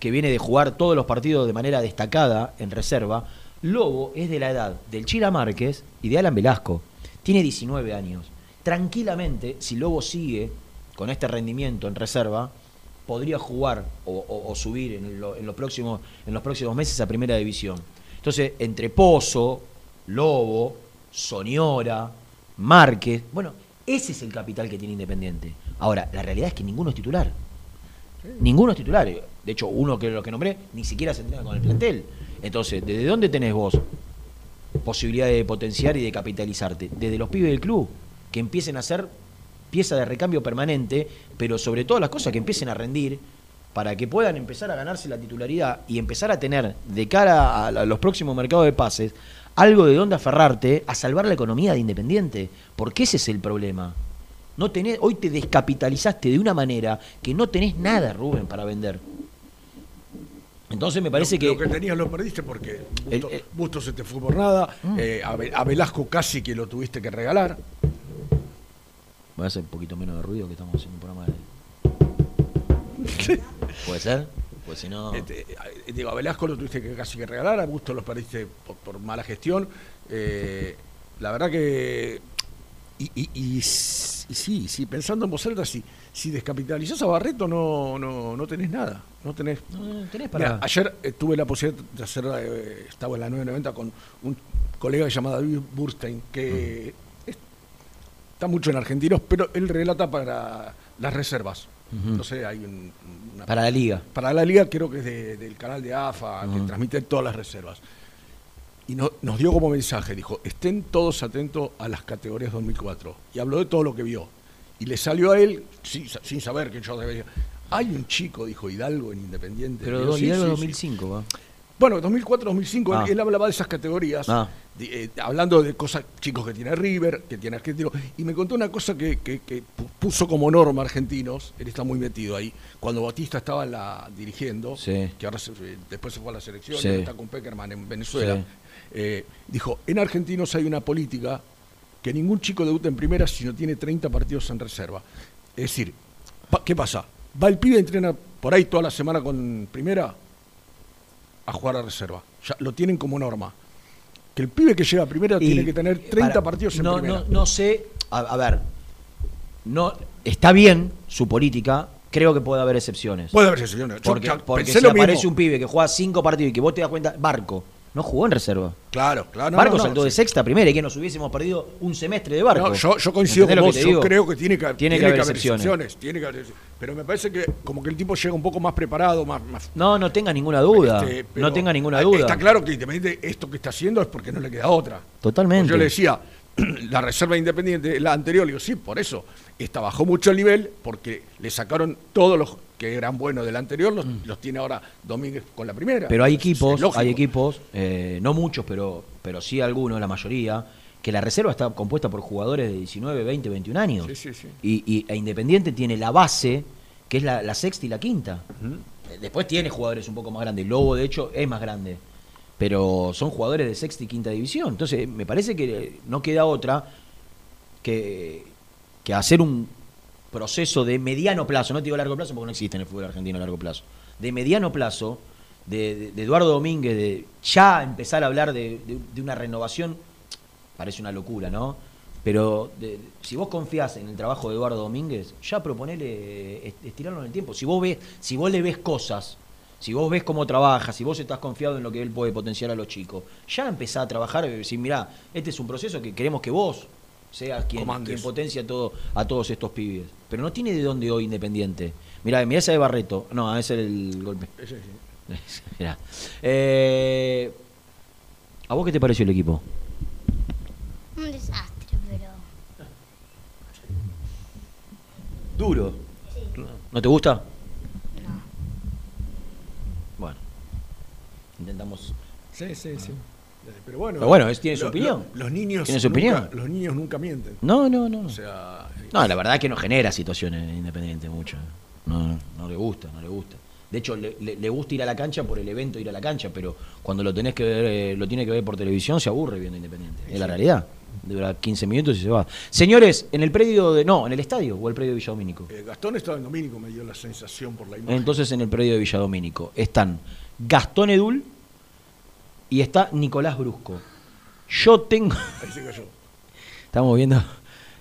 que viene de jugar todos los partidos de manera destacada en reserva, Lobo es de la edad del Chila Márquez y de Alan Velasco. Tiene 19 años. Tranquilamente, si Lobo sigue con este rendimiento en reserva, podría jugar o, subir en los próximos, en los próximos meses a primera división. Entonces, entre Pozo, Lobo, Soñora, Márquez, bueno, ese es el capital que tiene Independiente. Ahora, la realidad es que ninguno es titular. Ninguno es titular. De hecho, uno que lo que nombré ni siquiera se entrena con el plantel. Entonces, ¿desde dónde tenés vos posibilidad de potenciar y de capitalizarte? Desde los pibes del club, que empiecen a ser pieza de recambio permanente, pero sobre todas las cosas que empiecen a rendir para que puedan empezar a ganarse la titularidad y empezar a tener de cara a a los próximos mercados de pases algo de dónde aferrarte a salvar la economía de Independiente, porque ese es el problema. No tenés, hoy te descapitalizaste de una manera que no tenés nada, Rubén, para vender. Entonces me parece lo, que, Lo que tenías lo perdiste porque Busto, El- el- Busto se te fue por nada. Mm. eh, a Velasco casi que lo tuviste que regalar. Voy a hacer un poquito menos de ruido que estamos haciendo un programa de... ¿Puede ser? Pues si no... Este, eh, digo, a Velasco lo tuviste que casi que regalar, a Busto lo perdiste por, por mala gestión. Eh, la verdad que. Y, y- y sí, sí, pensando en voz alta, si, si descapitalizás a Barreto, no, no, no tenés nada. No tenés. No, no, tenés para... Mira, ayer eh, tuve la posibilidad de hacer, eh, estaba en la 990 con un colega llamado David Burstein, que Mm. Es- está mucho en argentinos, pero él relata para las reservas. No sé, hay un- una Para la liga. para la liga creo que es de- del canal de AFA, que transmite todas las reservas. Y no- nos dio como mensaje, dijo, estén todos atentos a las categorías 2004. Y habló de todo lo que vio. Y le salió a él, sin, sin saber que yo debía... Hay un chico, dijo Hidalgo, en Independiente. Pero Digo, do- "Sí, Hidalgo sí, 2005, va. sí". Bueno, 2004-2005, Ah. él, él hablaba de esas categorías, Ah. Eh, hablando de cosas, chicos que tiene River, que tiene Argentino, y me contó una cosa que, que- que pu- puso como norma argentinos, él está muy metido ahí, cuando Batista estaba la, dirigiendo, Sí. que ahora se- después se fue a la selección, Sí. está con Peckerman en Venezuela, Sí. eh, dijo, en Argentinos hay una política que ningún chico debuta en primera si no tiene 30 partidos en reserva. Es decir, pa- ¿qué pasa? Va el pibe, entrena por ahí toda la semana con primera a jugar a reserva. Ya lo tienen como norma. Que el pibe que llega a primera Y, tiene que tener 30 para- partidos en no, primera. No, no sé, a, a ver, no está bien su política, creo que puede haber excepciones. Puede haber excepciones. Porque porque si aparece mismo. un pibe que juega cinco partidos y que vos te das cuenta, Barco, no jugó en reserva. Claro, claro. Barco no, no, saltó de sí. sexta primera y que nos hubiésemos perdido un semestre de Barco. No, yo, yo coincido con ¿Entendés lo vos, yo creo que tiene que, Tiene que haber excepciones. tiene que haber- pero me parece que como que el tipo llega un poco más preparado, más... más No, no tenga ninguna duda. este, no tenga ninguna duda. Está claro que Independiente esto que está haciendo es porque no le queda otra. Totalmente. Yo le decía, la reserva independiente, la anterior, le digo, sí, por eso. Esta bajó mucho el nivel porque le sacaron todos los que eran buenos del anterior, los, los tiene ahora Domínguez con la primera. Mm. Pero hay equipos, hay equipos, eh, no muchos, pero, pero sí algunos, la mayoría, que la reserva está compuesta por jugadores de 19, 20, 21 años. Sí, sí, sí. Y, y- e Independiente tiene la base que es la, la sexta y la quinta. Eh, Después tiene jugadores un poco más grandes. Lobo, de hecho, es más grande. Pero son jugadores de sexta y quinta división. Entonces, me parece que no queda otra que, que hacer un proceso de mediano plazo, no te digo largo plazo porque no existe en el fútbol argentino a largo plazo, de mediano plazo, de, Eduardo Domínguez, de ya empezar a hablar de, una renovación, parece una locura, ¿no? Pero si vos confías en el trabajo de Eduardo Domínguez, ya proponele eh, est- estirarlo en el tiempo. Si vos ves, si vos le ves cosas, si vos ves cómo trabaja, si vos estás confiado en lo que él puede potenciar a los chicos, ya empezá a trabajar y decir, mirá, este es un proceso que queremos que vos seas quien, quien potencia todo, a todos estos pibes. Pero no tiene de dónde hoy Independiente. Mirá, mirá esa de Barreto. No, ese era el golpe. Ese sí. Mirá. Eh, ¿A vos qué te pareció el equipo? Un desastre, pero. Duro. ¿No te gusta? No. Bueno. Intentamos. Sí, sí, sí. Pero bueno, Pero bueno, es- tiene su lo- opinión. lo- los niños Tiene su nunca- opinión. Los niños nunca mienten. No, no, no. O sea, No, la verdad es que no genera situaciones independientes mucho. No, no, no le gusta, no le gusta. De hecho, le, le- le gusta ir a la cancha por el evento ir a la cancha, pero cuando lo tenés que ver, eh, lo tiene que ver por televisión, se aburre viendo Independiente. Es la realidad. Dura 15 minutos y se va. Señores, en el predio de. No, en el estadio o el predio de Villa Domínico. eh, Gastón estaba en Domínico, me dio la sensación por la imagen. Entonces en el predio de Villa Domínico están Gastón Edul y está Nicolás Brusco. Yo tengo. Ahí se cayó. Estamos viendo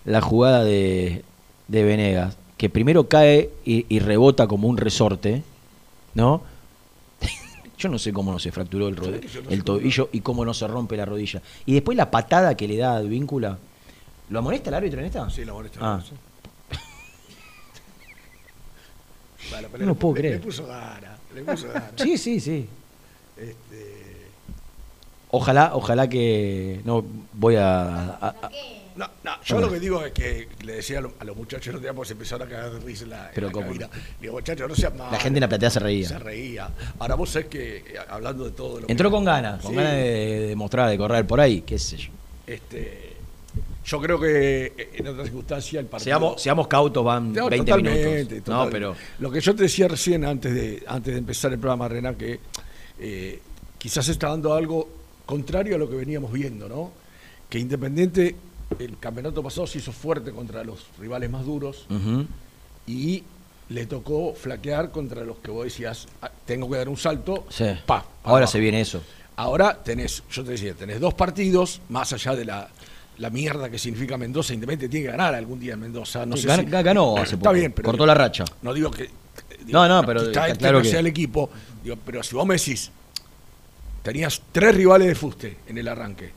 la jugada de, de Venegas, que primero cae y, y rebota como un resorte, ¿no? Yo no sé cómo no se fracturó el, no el tobillo y cómo no se rompe la rodilla. Y después la patada que le da a Advíncula. ¿Lo amonesta el árbitro en esta? Sí, la molesta. Ah. sí. No lo le- puedo le- creer. Le puso gana, le puso gana. Sí, sí, sí. Este, Ojalá, ojalá que. No, voy a. a- a- no, no, yo lo que digo es que le decía a, lo- a los muchachos, no te pues empezaron a cagar de risa en la, en Pero la cómo cabina. Digo, muchachos, no sean malos. la gente en la platea se reía. Se reía. Ahora vos sabés que, eh, hablando de todo lo que- Entró con ganas, con Sí. ganas de, de mostrar, de correr por ahí, qué sé yo. Este, yo creo que eh, en otras circunstancias el partido... Seamos, seamos cautos, van No, 20 totalmente, minutos. No, pero. Lo que yo te decía recién antes de, antes de empezar el programa, Rena, que eh, quizás está dando algo contrario a lo que veníamos viendo, ¿no? Que Independiente, el campeonato pasado se hizo fuerte contra los rivales más duros y le tocó flaquear contra los que vos decías, "Ah, tengo que dar un salto, Sí. pa, pa Ahora abajo". se viene eso. Ahora tenés, yo te decía, tenés dos partidos, más allá de la, la mierda que significa Mendoza, Independiente tiene que ganar algún día en Mendoza. No sé Gan- si- ganó hace Está poco. bien, pero Cortó la racha. No digo que. No, no, pero Está, está claro que- sea el equipo. Digo, pero si vos me decís, tenías tres rivales de fuste en el arranque.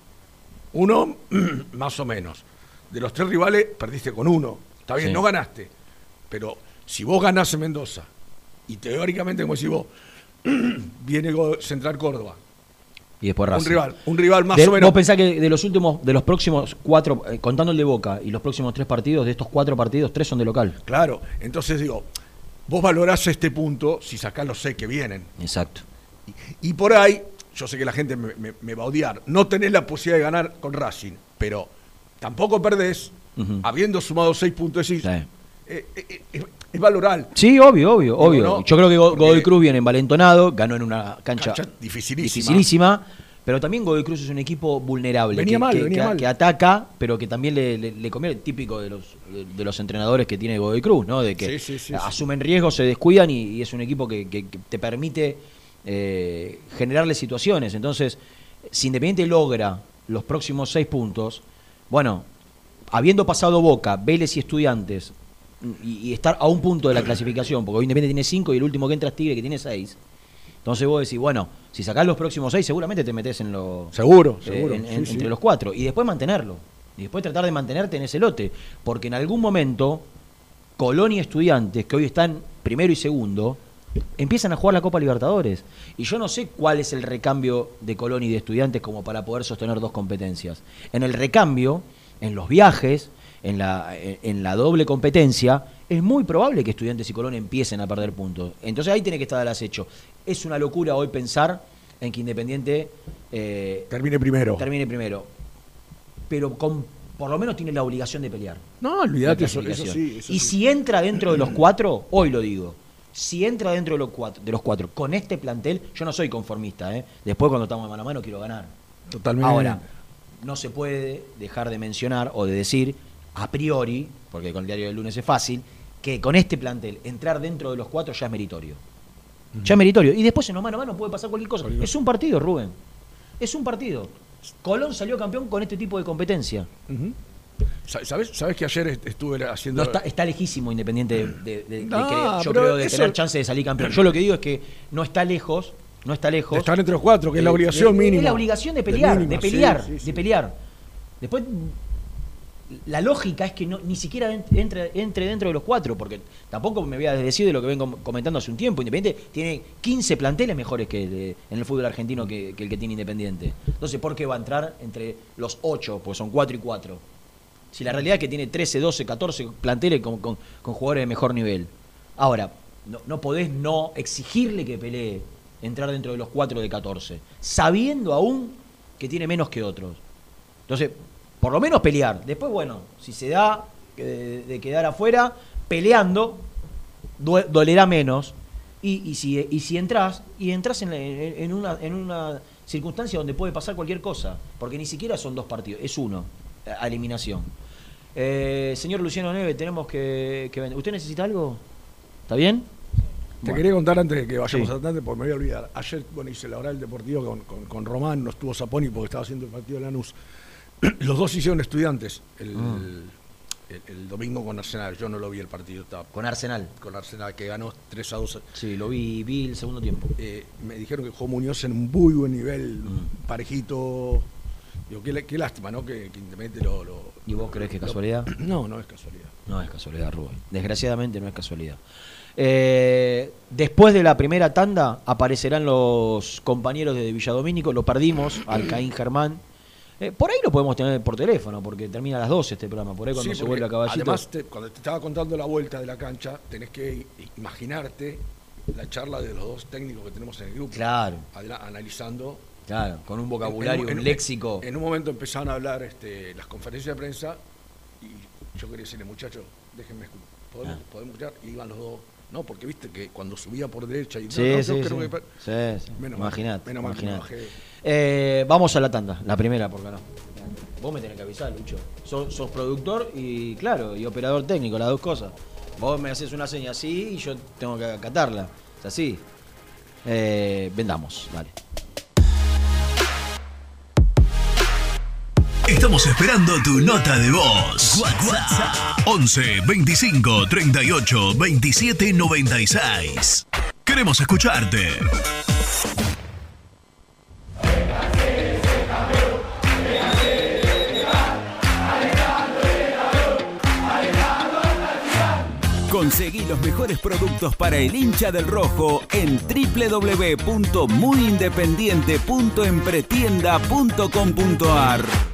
Uno, más o menos. De los tres rivales, perdiste con uno. Está bien, Sí. no ganaste. Pero si vos ganás en Mendoza, y teóricamente, como decís vos, viene Central Córdoba. Y después Un Racing. rival, un rival más De- o menos. Vos pensás que de los últimos, de los próximos cuatro, eh, contando el de Boca y los próximos tres partidos, de estos cuatro partidos, tres son de local. Claro, entonces digo, vos valorás este punto si sacás los seis que vienen. Exacto. Y, y por ahí, yo sé que la gente me, me- me va a odiar, no tenés la posibilidad de ganar con Racing, pero tampoco perdés, habiendo sumado seis puntos, decís, Sí. eh, eh, eh, es, valorar. Sí, obvio, obvio, obvio. no, Yo creo que Godoy Cruz viene envalentonado, ganó en una cancha, Cancha dificilísima. dificilísima, pero también Godoy Cruz es un equipo vulnerable, Venía que, mal, que- venía que- mal. que ataca, pero que también le, le, típico de los, de, de los entrenadores que tiene Godoy Cruz, ¿no? De que Sí, sí, sí, asumen riesgos, se descuidan y, y es un equipo que te permite eh, generarle situaciones. Entonces, si Independiente logra los próximos seis puntos, bueno, habiendo pasado Boca, Vélez y Estudiantes, y, y estar a un punto de la clasificación, porque hoy Independiente tiene cinco y el último que entra es Tigre, que tiene seis. Entonces vos decís, bueno, si sacás los próximos seis, seguramente te metés en los Seguro, eh, seguro. en- sí, en- sí. entre los cuatro. Y después mantenerlo. Y después tratar de mantenerte en ese lote. Porque en algún momento, Colón y Estudiantes, que hoy están primero y segundo, empiezan a jugar la Copa Libertadores. Y yo no sé cuál es el recambio de Colón y de Estudiantes como para poder sostener dos competencias. En el recambio, en los viajes, en la, en- la doble competencia, es muy probable que Estudiantes y Colón empiecen a perder puntos. Entonces ahí tiene que estar al acecho. Es una locura hoy pensar en que Independiente eh, Termine primero. termine primero. Pero con por lo menos tiene la obligación de pelear. No, olvídate, eso, eso clasificación. sí. eso y sí. si entra dentro de los cuatro, hoy lo digo, si entra dentro de los cuatro, de los cuatro con este plantel, yo no soy conformista, ¿eh? después cuando estamos mano a mano quiero ganar. Totalmente. Ahora, no se puede dejar de mencionar o de decir a priori, porque con el diario del lunes es fácil, que con este plantel entrar dentro de los cuatro ya es meritorio. Ya es meritorio. Y después en los mano a mano puede pasar cualquier cosa. Cualquier Es un partido, Rubén. Es un partido. Colón salió campeón con este tipo de competencia. Sa- ¿Sabes, ¿Sabes que ayer est- estuve haciendo. No está, está lejísimo Independiente de, de- yo creo de eso- tener chance de salir campeón. Yo lo que digo es que no está lejos, no está lejos. Estar entre los cuatro, que es la Eh, obligación eh, mínima. Es la obligación de pelear, de, mínima, pelear, sí, sí. de pelear. Después, la lógica es que no, ni siquiera en- entre, entre dentro de los cuatro, porque tampoco me voy a desdecir de lo que vengo comentando hace un tiempo. Independiente tiene 15 planteles mejores que de- en el fútbol argentino que, que el que tiene Independiente. Entonces, ¿por qué va a entrar entre los 8? Pues son 4 y 4. Si la realidad es que tiene 13, 12, 14 planteles con, con- jugadores de mejor nivel. Ahora, no, no podés no exigirle que pelee entrar dentro de los 4 de 14, sabiendo aún que tiene menos que otros. Entonces, por lo menos pelear. Después, bueno, si se da de, quedar afuera, peleando, dolerá menos. Y, y si, y si entras, y entras en- en una, en una circunstancia donde puede pasar cualquier cosa, porque ni siquiera son dos partidos, es uno, a eliminación. Eh, señor Luciano Neve, tenemos que, que vender. ¿Usted necesita algo? ¿Está bien? Te Bueno. quería contar antes de que vayamos Sí. adelante, porque me voy a olvidar. Ayer, bueno, hice la oral deportiva con, con, con Román, no estuvo Zaponi porque estaba haciendo el partido de Lanús. Los dos hicieron estudiantes el, Ah. el- el domingo con Arsenal. Yo no lo vi el partido, estaba Con Arsenal. con Arsenal, que ganó 3 a 2. Sí, lo vi, vi el segundo tiempo. Eh, me dijeron que jugó Muñoz en un muy buen nivel, Mm. parejito. Digo, qué, qué lástima, ¿no? Que, que Independiente lo, lo- ¿Y vos crees que es lo- casualidad? No, no es casualidad. No es casualidad, Rubén. Desgraciadamente no es casualidad. Eh, después de la primera tanda aparecerán los compañeros de Villadomínico. Lo perdimos al Caín Germán. Eh, por ahí lo podemos tener por teléfono, porque termina a las 12 este programa. Por ahí cuando Sí, se vuelve a caballito. Además, te- cuando te estaba contando la vuelta de la cancha, tenés que imaginarte la charla de los dos técnicos que tenemos en el grupo. Claro. analizando. Claro, con un vocabulario, En- en- un léxico. En un momento empezaron a hablar este, las conferencias de prensa y yo quería decirle, muchachos, déjenme escuchar. ¿Podemos, Ah. podemos escuchar? Y iban los dos. No, porque viste que cuando subía por derecha y Sí, no, no, sí, sí. que- Sí, sí. Menos mal, Imaginate, mal que. Eh, vamos a la tanda, la primera, porque no. Vos me tenés que avisar, Lucho. Sos, sos productor y, claro, y operador técnico, las dos cosas. Vos me haces una seña así y yo tengo que acatarla. Es así. Eh, vendamos, dale. Estamos esperando tu nota de voz. WhatsApp 11 25 38 27 96. Queremos escucharte. Conseguí los mejores productos para el hincha del rojo en www.muyindependiente.empretienda.com.ar.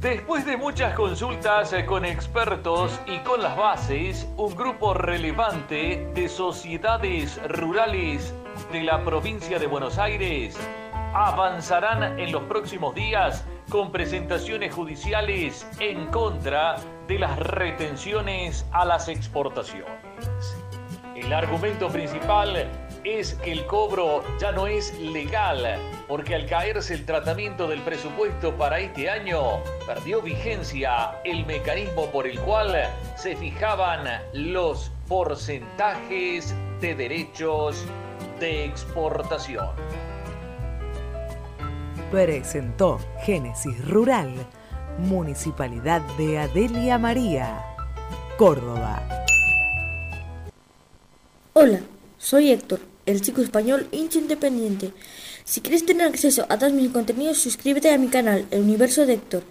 Después de muchas consultas con expertos y con las bases, un grupo relevante de sociedades rurales de la provincia de Buenos Aires avanzarán en los próximos días con presentaciones judiciales en contra de las retenciones a las exportaciones. El argumento principal es que el cobro ya no es legal, porque al caerse el tratamiento del presupuesto para este año, perdió vigencia el mecanismo por el cual se fijaban los porcentajes de derechos de exportación. Presentó Génesis Rural, Municipalidad de Adelia María, Córdoba. Hola, soy Héctor, el chico español hincha independiente. Si quieres tener acceso a todos mis contenidos, suscríbete a mi canal, El Universo de Héctor.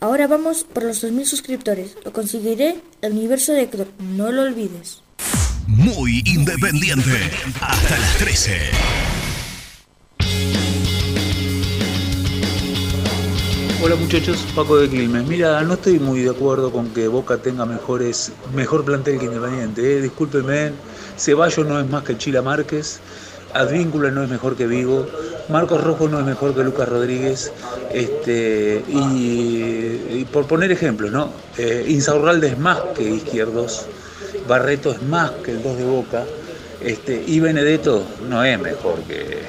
Ahora vamos por los 2.000 suscriptores. Lo conseguiré, El Universo de Héctor. No lo olvides. Muy independiente. Hasta las 13. Hola muchachos, Paco de Quilmes. Mira, no estoy muy de acuerdo con que Boca tenga mejores, mejor plantel que Independiente. ¿eh? Discúlpenme, Ceballos no es más que Chila Márquez, Advíncula no es mejor que Vigo, Marcos Rojo no es mejor que Lucas Rodríguez, este, y, por poner ejemplos, ¿no? Eh, Insaurralde es más que Izquierdos, Barreto es más que el 2 de Boca, este, y Benedetto no es mejor que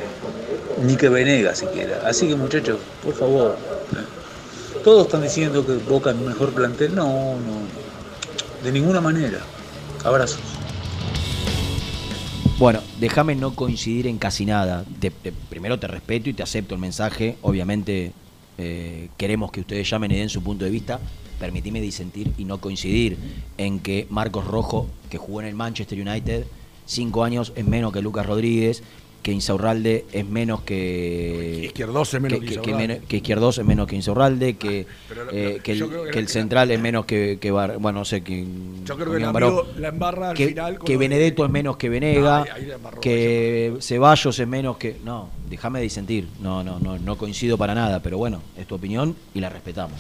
ni que Venega siquiera. Así que muchachos, por favor, eh, todos están diciendo que Boca es mejor plantel, no, no, de ninguna manera. Abrazos. Bueno, déjame no coincidir en casi nada. Te- te- primero te respeto y te acepto el mensaje. Obviamente eh, queremos que ustedes llamen y den su punto de vista. Permitime disentir y no coincidir en que Marcos Rojo, que jugó en el Manchester United, cinco años es menos que Lucas Rodríguez, que Insaurralde es menos que... Izquierdos es menos que que, Insaurralde. que Izquierdos es menos que Insaurralde, que, Pero, eh, que, el, que que central es menos que, que Bar- bueno, no sé, que... Yo creo que la embarra al que, final que de- Benedetto es menos que Venega, que Ceballos es menos que... No, déjame disentir, no, no, no, no coincido para nada, pero bueno, es tu opinión y la respetamos.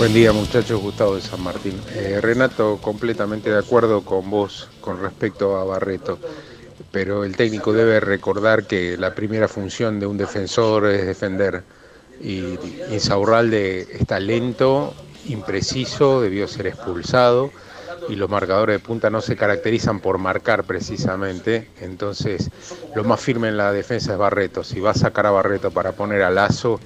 Buen día muchachos, Gustavo de San Martín. Eh, Renato, completamente de acuerdo con vos con respecto a Barreto, pero el técnico debe recordar que la primera función de un defensor es defender y Insaurralde está lento, impreciso, debió ser expulsado y los marcadores de punta no se caracterizan por marcar precisamente, entonces lo más firme en la defensa es Barreto. Si va a sacar a Barreto para poner a Lazo,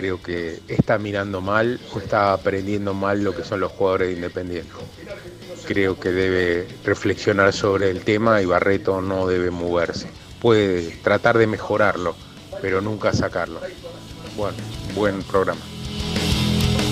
creo que está mirando mal o está aprendiendo mal lo que son los jugadores de Independiente. Creo que debe reflexionar sobre el tema y Barreto no debe moverse. Puede tratar de mejorarlo, pero nunca sacarlo. Bueno, buen programa.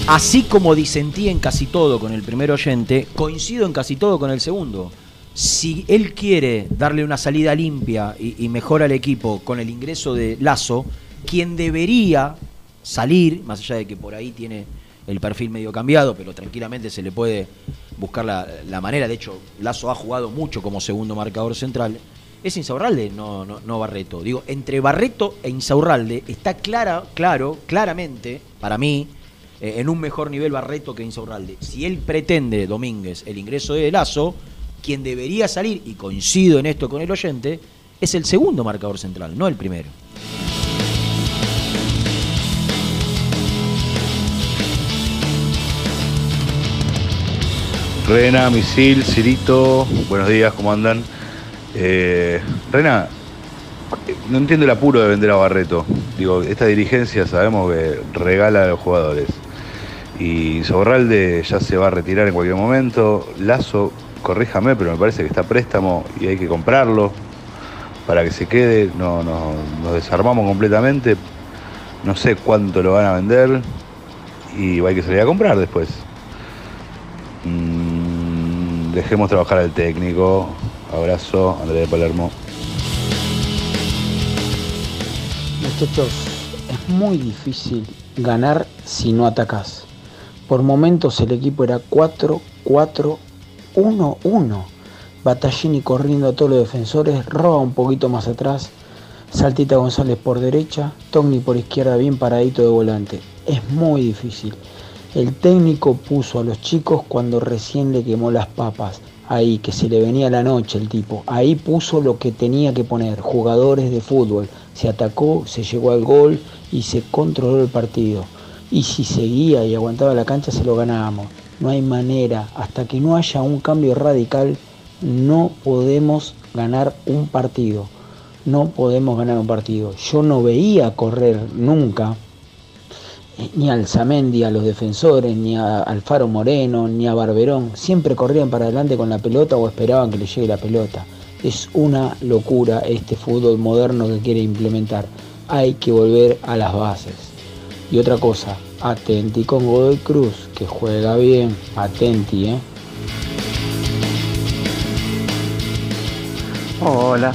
Así como disentí en casi todo con el primer oyente, coincido en casi todo con el segundo. Si él quiere darle una salida limpia y, y mejor al equipo con el ingreso de Lazo, quien debería salir, más allá de que por ahí tiene el perfil medio cambiado, pero tranquilamente se le puede buscar la, la manera. De hecho, Lazo ha jugado mucho como segundo marcador central. Es Insaurralde, no, no, no Barreto. Digo, entre Barreto e Insaurralde está clara, claro, claramente, para mí, eh, en un mejor nivel Barreto que Insaurralde. Si él pretende, Domínguez, el ingreso de Lazo, quien debería salir, y coincido en esto con el oyente, es el segundo marcador central, no el primero. Rena, Misil, Cirito, buenos días, ¿cómo andan? Eh, Rena, no entiendo el apuro de vender a Barreto. Digo, esta dirigencia sabemos que regala a los jugadores. Y Sobralde ya se va a retirar en cualquier momento. Lazo, corríjame, pero me parece que está préstamo y hay que comprarlo para que se quede. No, no, nos desarmamos completamente. No sé cuánto lo van a vender y hay que salir a comprar después. Mm, dejemos trabajar al técnico. Abrazo, Andrés de Palermo. Muchachos, es muy difícil ganar si no atacás. Por momentos el equipo era 4-4-1-1. Battaglini corriendo a todos los defensores, roba un poquito más atrás. Saltita González por derecha, Togni por izquierda bien paradito de volante. Es muy difícil. El técnico puso a los chicos cuando recién le quemó las papas. Ahí, que se le venía la noche el tipo. Ahí puso lo que tenía que poner. Jugadores de fútbol. Se atacó, se llegó al gol y se controló el partido. Y si seguía y aguantaba la cancha, se lo ganábamos. No hay manera. Hasta que no haya un cambio radical, no podemos ganar un partido. No podemos ganar un partido. Yo no veía correr nunca ni a Alzamendi, a los defensores, ni a Alfaro Moreno, ni a Barberón. Siempre corrían para adelante con la pelota o esperaban que le llegue la pelota. Es una locura este fútbol moderno que quiere implementar. Hay que volver a las bases. Y otra cosa, atenti con Godoy Cruz, que juega bien. Atenti, ¿eh? Hola,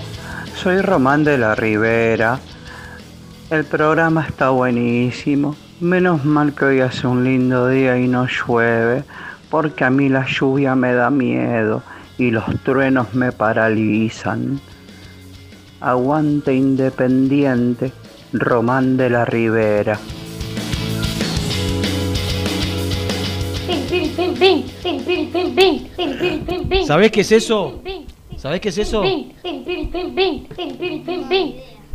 soy Román de la Ribera. El programa está buenísimo. Menos mal que hoy hace un lindo día y no llueve, porque a mí la lluvia me da miedo y los truenos me paralizan. Aguante independiente, Román de la Ribera. ¿Sabés qué es eso? ¿Sabés qué es eso?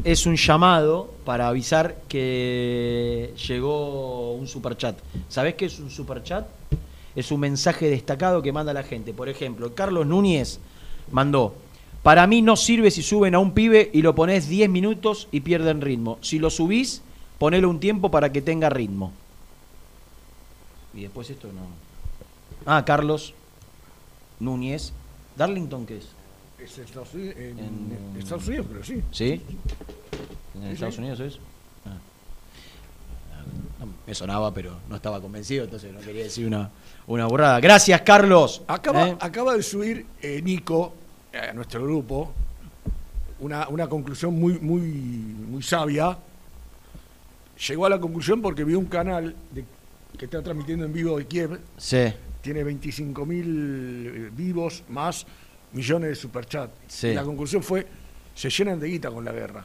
Es un llamado para avisar que llegó un superchat. ¿Sabés qué es un superchat? Es un mensaje destacado que manda la gente. Por ejemplo, Carlos Núñez mandó, para mí no sirve si suben a un pibe y lo pones 10 minutos y pierden ritmo. Si lo subís, ponele un tiempo para que tenga ritmo. Y después esto no. Ah, Carlos Núñez. ¿Darlington qué es? Es Estados Unidos, en, en Estados Unidos, pero sí. ¿Sí? ¿En Sí, Estados sí. Unidos es? Ah. No, me sonaba, pero no estaba convencido, entonces no quería decir una, una burrada. Gracias, Carlos. Acaba, ¿Eh? acaba de subir eh, Nico eh, a nuestro grupo una, una conclusión muy, muy, muy sabia. Llegó a la conclusión porque vio un canal de- que está transmitiendo en vivo de Kiev. Sí. Tiene 25.000 vivos más millones de superchat. Sí. Y la conclusión fue, se llenan de guita con la guerra.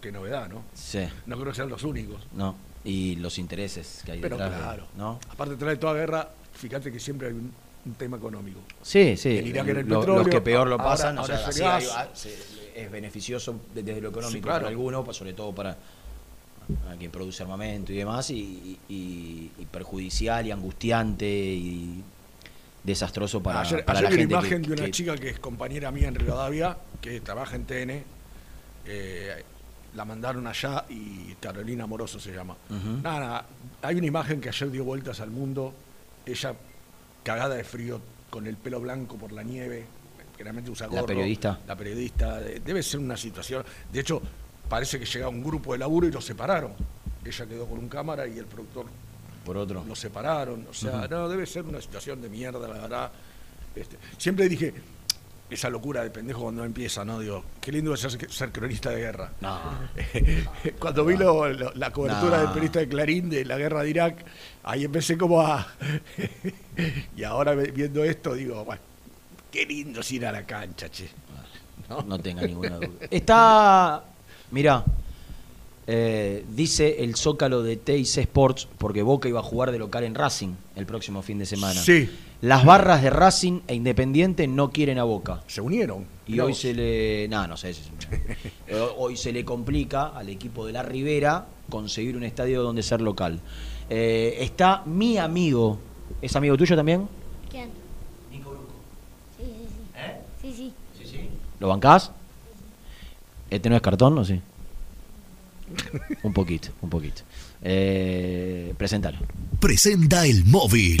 Qué novedad, ¿no? Sí. No creo que sean los únicos. No. Y los intereses que hay Pero detrás. de- claro, ¿no? aparte de traer toda guerra, fíjate que siempre hay un, un tema económico. Sí, sí. En Irak era el Lo- petróleo, los que peor lo ahora- pasan, o ahora sea, es el así gas. hay- ah, es beneficioso de- desde lo económico Sí, claro. para algunos, sobre todo para a quien produce armamento y demás, y, y- y perjudicial y angustiante y desastroso para, ayer para ayer la gente. una imagen que- de una que- chica que es compañera mía en Rivadavia, que trabaja en TN. eh, la mandaron allá y Carolina Moroso se llama. Ujú. Nada, nada, hay una imagen que ayer dio vueltas al mundo. Ella cagada de frío con el pelo blanco por la nieve. Generalmente usa La gorro. periodista. La periodista. de- Debe ser una situación. De hecho, parece que llega un grupo de laburo y los separaron. Ella quedó con un cámara y el productor por otro. los separaron. O sea, no, debe ser una situación de mierda, la verdad. Este, siempre dije, esa locura de pendejo cuando empieza, ¿no? Digo, qué lindo es ser, ser cronista de guerra. No. cuando vi lo- lo- la cobertura No. del periodista de Clarín de la guerra de Irak, ahí empecé como a... y ahora viendo esto, digo, bueno, qué lindo es ir a la cancha, che. No, no tenga ninguna duda. Está, mirá, eh, dice el Zócalo de TIC Sports, porque Boca iba a jugar de local en Racing el próximo fin de semana. Sí. Las barras de Racing e Independiente no quieren a Boca. Se unieron. Y Mirá hoy vos. se le. No, no sé. Eh, hoy se le complica al equipo de la Ribera conseguir un estadio donde ser local. Eh, está mi amigo. ¿Es amigo tuyo también? ¿Quién? Nico Bruco. Sí, sí, sí. ¿Eh? Sí, sí. Sí, sí. ¿Lo bancás? ¿Este no es cartón o sí? Un poquito, un poquito. Eh, presentalo. Presenta el móvil.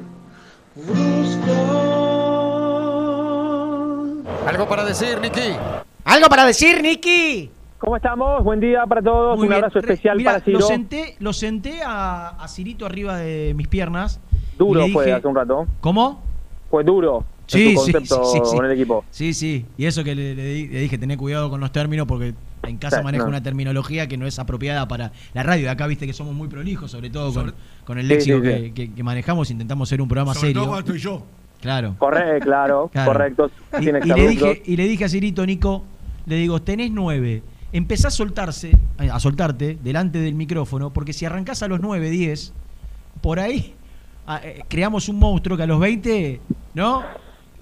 Algo para decir, Niki. ¿Algo para decir, Niki? ¿Cómo estamos? Buen día para todos. Muy Un bien. abrazo especial para Ciro. Lo senté, lo senté a, a Cirito arriba de mis piernas. Duro fue hace un rato. ¿Cómo? Fue duro. Sí, en tu sí, concepto sí, sí. con el equipo. Sí, sí. Y eso que le, le di- le dije, tener cuidado con los términos porque en casa Sí, manejo no. una terminología que no es apropiada para la radio. De acá viste que somos muy prolijos, sobre todo con, con el léxico sí, que, sí. que- que manejamos. Intentamos ser un programa Sobre serio. todo estoy yo. Claro. Correcto, claro, Claro. correcto. Y, y le dije, y le dije a Cirito, Nico, le digo, tenés nueve. Empezá a soltarse, a soltarte delante del micrófono, porque si arrancás a los 9, 10, por ahí ah, eh, creamos un monstruo que a los 20, ¿no?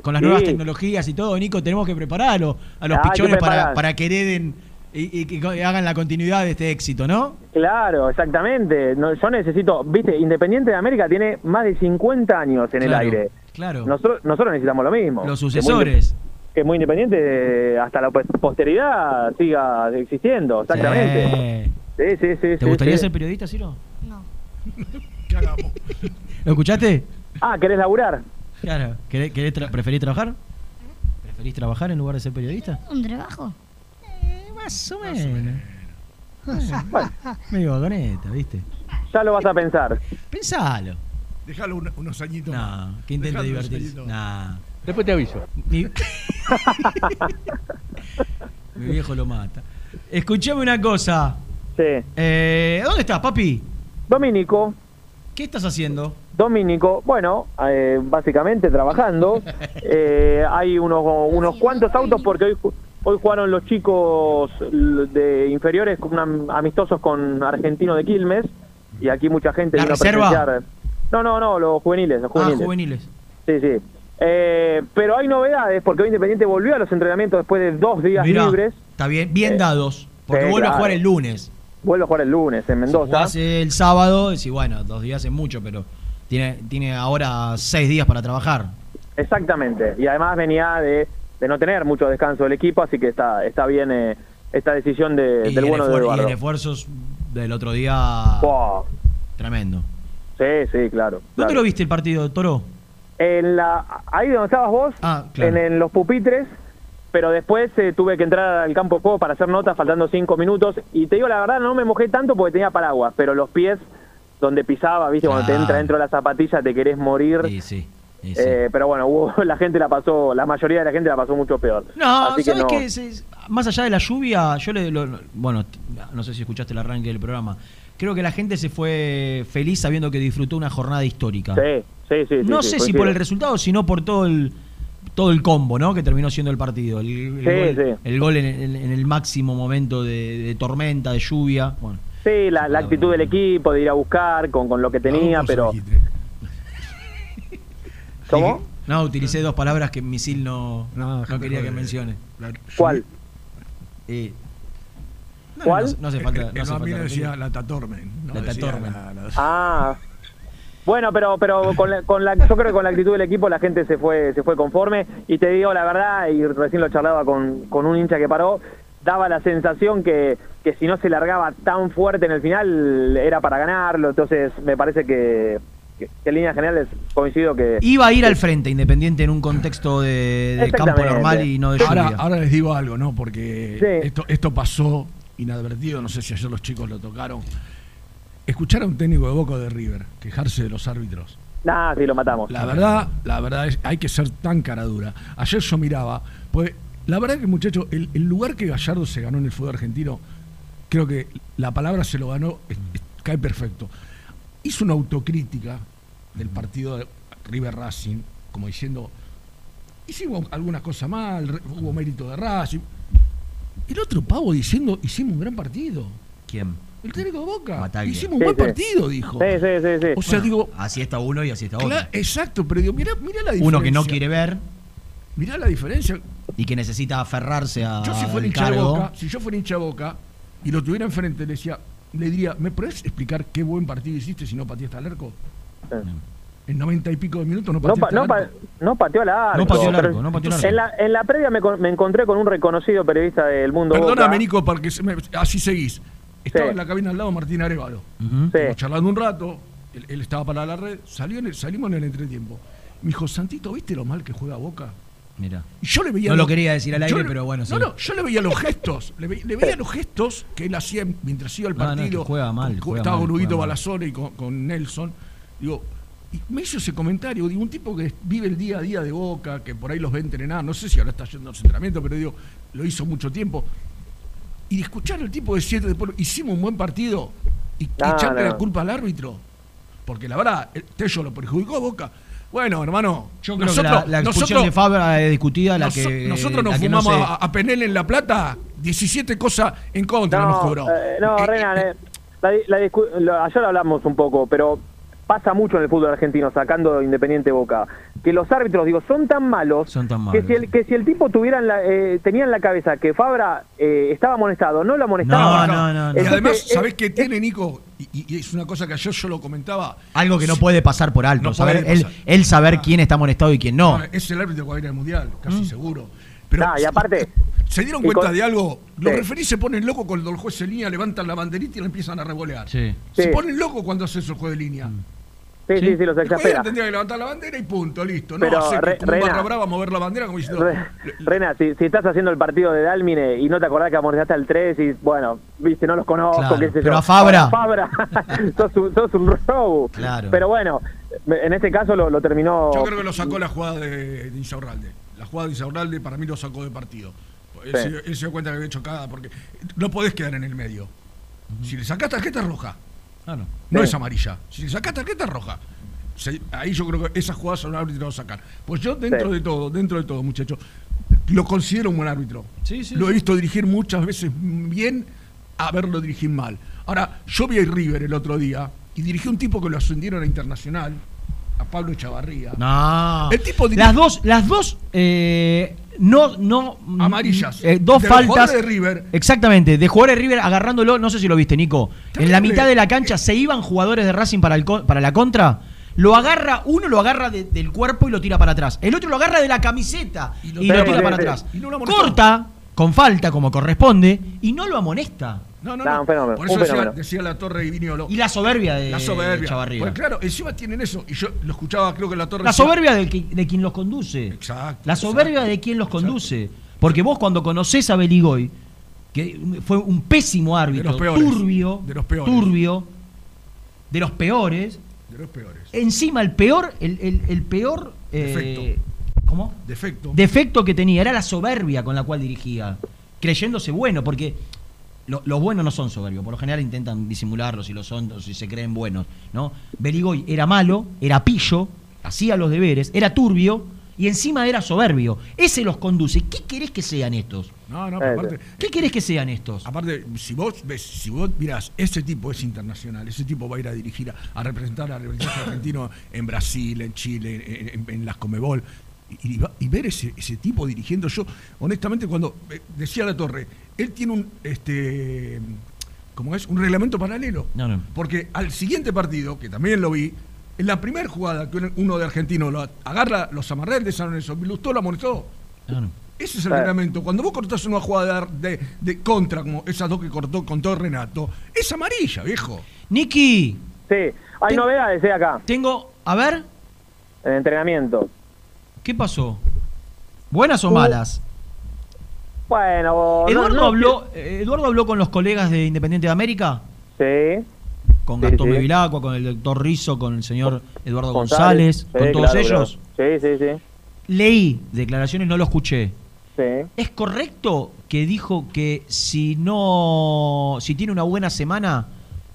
Con las Sí. nuevas tecnologías y todo, Nico, tenemos que prepararlo a los Ah, pichones para, para que hereden y, y hagan la continuidad de este éxito, ¿no? Claro, exactamente. No, yo necesito, viste, Independiente de América tiene más de 50 años en el aire. Claro. Nosotros, nosotros necesitamos lo mismo. Los Que muy sucesores. Que muy independiente eh, hasta la pos- posteridad siga existiendo, exactamente. Sí, sí, sí. ¿Te sí, gustaría sí. ser periodista, Ciro? No. ¿Qué hagamos? ¿Lo escuchaste? Ah, ¿querés laburar? Claro. ¿Querés, querés tra- ¿Preferís trabajar? ¿Preferís trabajar en lugar de ser periodista? ¿Un trabajo? Más o menos. Medio vagoneta, ¿viste? Ya lo vas a pensar. Pensalo. Déjalo un- unos añitos No, que intente Dejalo unos divertirse. añitos. Nah. Después te aviso. Mi... Mi viejo lo mata. Escuchame una cosa. Sí. Eh, ¿Dónde estás, papi? Domínico. ¿Qué estás haciendo? Domínico, bueno, eh, básicamente trabajando. Eh, hay unos, unos cuantos autos porque hoy, ju- hoy jugaron los chicos de inferiores con amistosos con Argentino de Quilmes y aquí mucha gente ¿La vino a reserva? presenciar. No, no, no, los juveniles, los juveniles. Ah, juveniles. Sí, sí. Eh, pero hay novedades porque hoy Independiente volvió a los entrenamientos después de dos días Mirá, libres. Está bien, bien Eh, dados. Porque vuelve a jugar el lunes. Vuelve a jugar el lunes en Mendoza. Jugás el sábado, y bueno, dos días es mucho, pero tiene, tiene ahora seis días para trabajar. Exactamente. Y además venía de, de no tener mucho descanso del equipo, así que está, está bien eh, esta decisión de- Y del el, bueno de y Eduardo. el esfuerzos del otro día. Wow. Tremendo. Sí, sí, claro. ¿Dónde claro. lo viste el partido, Toro? En la, ahí donde estabas vos, Ah, claro. en, en los pupitres, pero después eh, tuve que entrar al campo de juego para hacer notas faltando cinco minutos. Y te digo la verdad, no me mojé tanto porque tenía paraguas, pero los pies donde pisaba, viste, cuando te entra dentro de la zapatilla te querés morir. Sí, sí. Sí, sí. Eh, pero bueno, hubo, la gente la pasó, la mayoría de la gente la pasó mucho peor. No, Así ¿sabes no. qué? Se- Más allá de la lluvia, yo le. lo- lo- bueno, no sé si escuchaste el arranque del programa. Creo que la gente se fue feliz sabiendo que disfrutó una jornada histórica. Sí, sí, sí. no sí, sé sí, si por el resultado, sino por todo el todo el combo, ¿no? Que terminó siendo el partido. El, el Sí, gol, sí. el gol en, en- en el máximo momento de, de tormenta, de lluvia. Bueno, Sí, la, la actitud del equipo, de ir a buscar con, con lo que tenía, pero... ¿Cómo? no, utilicé dos palabras que Misil no, no, quería que mencione. ¿Cuál? Eh, ¿Cuál? No, no hace falta. Eh, No hace no, a mí falta me decía la Tatormen. No La Tatormen. la- la- Ah, Bueno, pero pero con la, con la, yo creo que con la actitud del equipo la gente se fue se fue conforme y te digo la verdad y recién lo charlaba con, con un hincha que paró daba la sensación que, que si no se largaba tan fuerte en el final era para ganarlo entonces me parece que, que, que en líneas generales coincido que Iba a ir al frente Independiente en un contexto de, de campo normal y no de Ahora, lluvia. ahora les digo algo, ¿no? Porque Sí. esto, esto pasó inadvertido, no sé si ayer los chicos lo tocaron. Escuchar a un técnico de Boca de River quejarse de los árbitros. Nah, sí, lo matamos. La verdad, la verdad es hay que ser tan cara dura. Ayer yo miraba, pues la verdad que muchachos, el, el lugar que Gallardo se ganó en el fútbol argentino, creo que la palabra se lo ganó, es- es- cae perfecto. Hizo una autocrítica del partido de River Racing, como diciendo, hicimos algunas cosas mal, hubo mérito de Racing. El otro pavo diciendo, hicimos un gran partido. ¿Quién? El técnico de Boca. Bataglia. Hicimos un Sí, buen sí. partido, dijo. Sí, sí, sí, sí. O sea, digo, Así está uno y así está otro. Exacto, pero digo, mira, mira la diferencia. Uno que no quiere ver Mirá la diferencia. y que necesita aferrarse a Yo si fuera hincha de boca, si yo fuera hincha de boca y lo tuviera enfrente, le decía, le diría, ¿me podés explicar qué buen partido hiciste si no pateaste al arco? En noventa y pico de minutos no No, pateaste pa- no, al arco. no pateó al arco. No pateó al arco, no pateó al arco. En la, en la previa me, con- me encontré con un reconocido periodista del mundo Perdóname, Boca. Nico, porque se me- así seguís. Estaba Sí. en la cabina al lado Martín Arevalo. Ujú. Estuvimos charlando un rato, él, él estaba para la red, salió en el- salimos en el entretiempo. Me dijo, Santito, ¿viste lo mal que juega Boca? Mira. Yo le veía No lo quería decir al aire, le- pero bueno, sí. No, no, yo le veía los gestos, le, ve- le veía los gestos que él hacía mientras iba al No, no, es que partido. juega mal, con- juega estaba mal. Balazone y con, con Nelson. Digo, y me hizo ese comentario, digo, un tipo que vive el día a día de Boca, que por ahí los ve entrenar, no sé si ahora está yendo a los entrenamientos, pero digo, lo hizo mucho tiempo. Y de escuchar al tipo decir después, hicimos un buen partido y No, echarle no. la culpa al árbitro. Porque la verdad, el Tello lo perjudicó a Boca. Bueno, hermano, Yo creo que la, la expulsión de Fabra es discutida, la noso- que nosotros nos la que no fumamos se- a, a Penel en La Plata, 17 cosas en contra nos cobró. eh, no, Renan, eh, la, di- la discu- lo- ayer hablamos un poco, pero pasa mucho en el fútbol argentino, sacando Independiente Boca, que los árbitros, digo, son tan malos, Son tan que si el, que si el tipo tuviera en la, eh, tenía en la cabeza que Fabra eh, estaba amonestado, no lo amonestaba. No, no, no, no. Y Entonces, además, eh, ¿sabés qué tiene, Nico? Y, es una cosa que ayer yo lo comentaba. Algo que no puede pasar por alto. No saber, él, saber quién está amonestado y quién no. Es el árbitro que va a ir al mundial, Mm. casi seguro. Pero Nah, y aparte- ¿Se dieron cuenta con- de algo? Los Sí. referís se ponen locos cuando el juez en línea levantan la banderita y la empiezan a revolear. Sí. Se Sí. ponen locos cuando hace eso el juez de línea. Mm. Sí, sí, sí, los El exaspera. tendría que levantar la bandera y punto, listo. No Pero, hace Re- como un Rena- barra brava mover la bandera como diciendo. Re- Rena, si, si estás haciendo el partido de Dálmine y no te acordás que amonestaste al 3 y, bueno, viste, no los conozco, Claro, qué sé pero a Fabra. Fabra, sos, un, sos un robo. Claro. Pero bueno, en este caso lo, lo terminó... Yo creo que lo sacó la jugada de, de Insaurralde. La jugada de Insaurralde para mí lo sacó de partido. Él, Sí. se, él se dio cuenta que había hecho cagada porque no podés quedar en el medio. Si le sacás tarjeta roja, Claro. no Sí. es amarilla. Si le sacás tarjeta es roja. Se- ahí yo creo que esas jugadas son un árbitro va a sacar. Pues yo dentro Sí. de todo, dentro de todo, muchachos, lo considero un buen árbitro. Sí, sí, lo he sí. visto dirigir muchas veces bien a verlo dirigir mal. Ahora, yo vi a River el otro día y dirigí un tipo que lo ascendieron a internacional, a Pablo Echavarría. No. El tipo dirige- las dos, las dos, eh, no, no. mm, Amarillas. eh, dos De faltas. de River. Exactamente, de jugadores de River agarrándolo, no sé si lo viste, Nico. En la mitad de la cancha se iban jugadores de Racing para, el para la contra. Lo agarra, uno lo agarra de- del cuerpo y lo tira para atrás. El otro lo agarra de la camiseta y lo, tira para atrás. No. Corta, con falta, como corresponde, y no lo amonesta. No, no, No, no. un fenómeno, Por eso un decía, fenómeno. decía la Torre y Viniolo. Y la soberbia de La soberbia. Chavarría. Pues claro, encima tienen eso. Y yo lo escuchaba, creo que la Torre. La decía- soberbia del que- de quien los conduce. Exacto. La soberbia de quien los conduce. Porque vos cuando conocés a Beligoy, que fue un pésimo árbitro, De los peores. turbio, De los peores. turbio, de los peores, De los peores. encima el peor, el, el- el peor eh, Defecto. ¿Cómo? Defecto. defecto que tenía era la soberbia con la cual dirigía, creyéndose bueno, porque lo- los buenos no son soberbios, por lo general intentan disimularlo si lo son, o si se creen buenos, ¿no? Beligoy era malo, era pillo, hacía los deberes, era turbio y encima era soberbio. Ese los conduce. ¿Qué querés que sean estos? No, no, pero aparte. ¿Qué querés que sean estos? Aparte, si vos ves, si vos mirás, ese tipo es internacional, ese tipo va a ir a dirigir, a, a representar al representante argentino en Brasil, en Chile, en, en- en las Comebol. Y, y va- y ver ese, ese tipo dirigiendo, yo, honestamente, cuando eh, decía la torre, él tiene un este como es, un reglamento paralelo. No, no. Porque al siguiente partido, que también lo vi, En la primera jugada que uno de argentino lo agarra, los amarré de San Lorenzo, lo amonestó. Ese es el Claro. reglamento. Cuando vos cortás una jugada de, de contra, como esas dos que cortó con todo Renato, es amarilla, viejo. Niki. Sí, hay novedades eh, acá. Tengo, a ver, En entrenamiento. ¿Qué pasó? ¿Buenas o Uh, malas? Bueno, no- Eduardo no- habló, Eduardo habló con los colegas de Independiente de América, Sí. con Gastón sí. Bevilacqua, con el doctor Rizzo, con el señor Eduardo González. González, Sí, con todos claro, ellos. claro. Sí, sí, sí. Leí declaraciones, no lo escuché. Sí. ¿Es correcto que dijo que si no, si tiene una buena semana,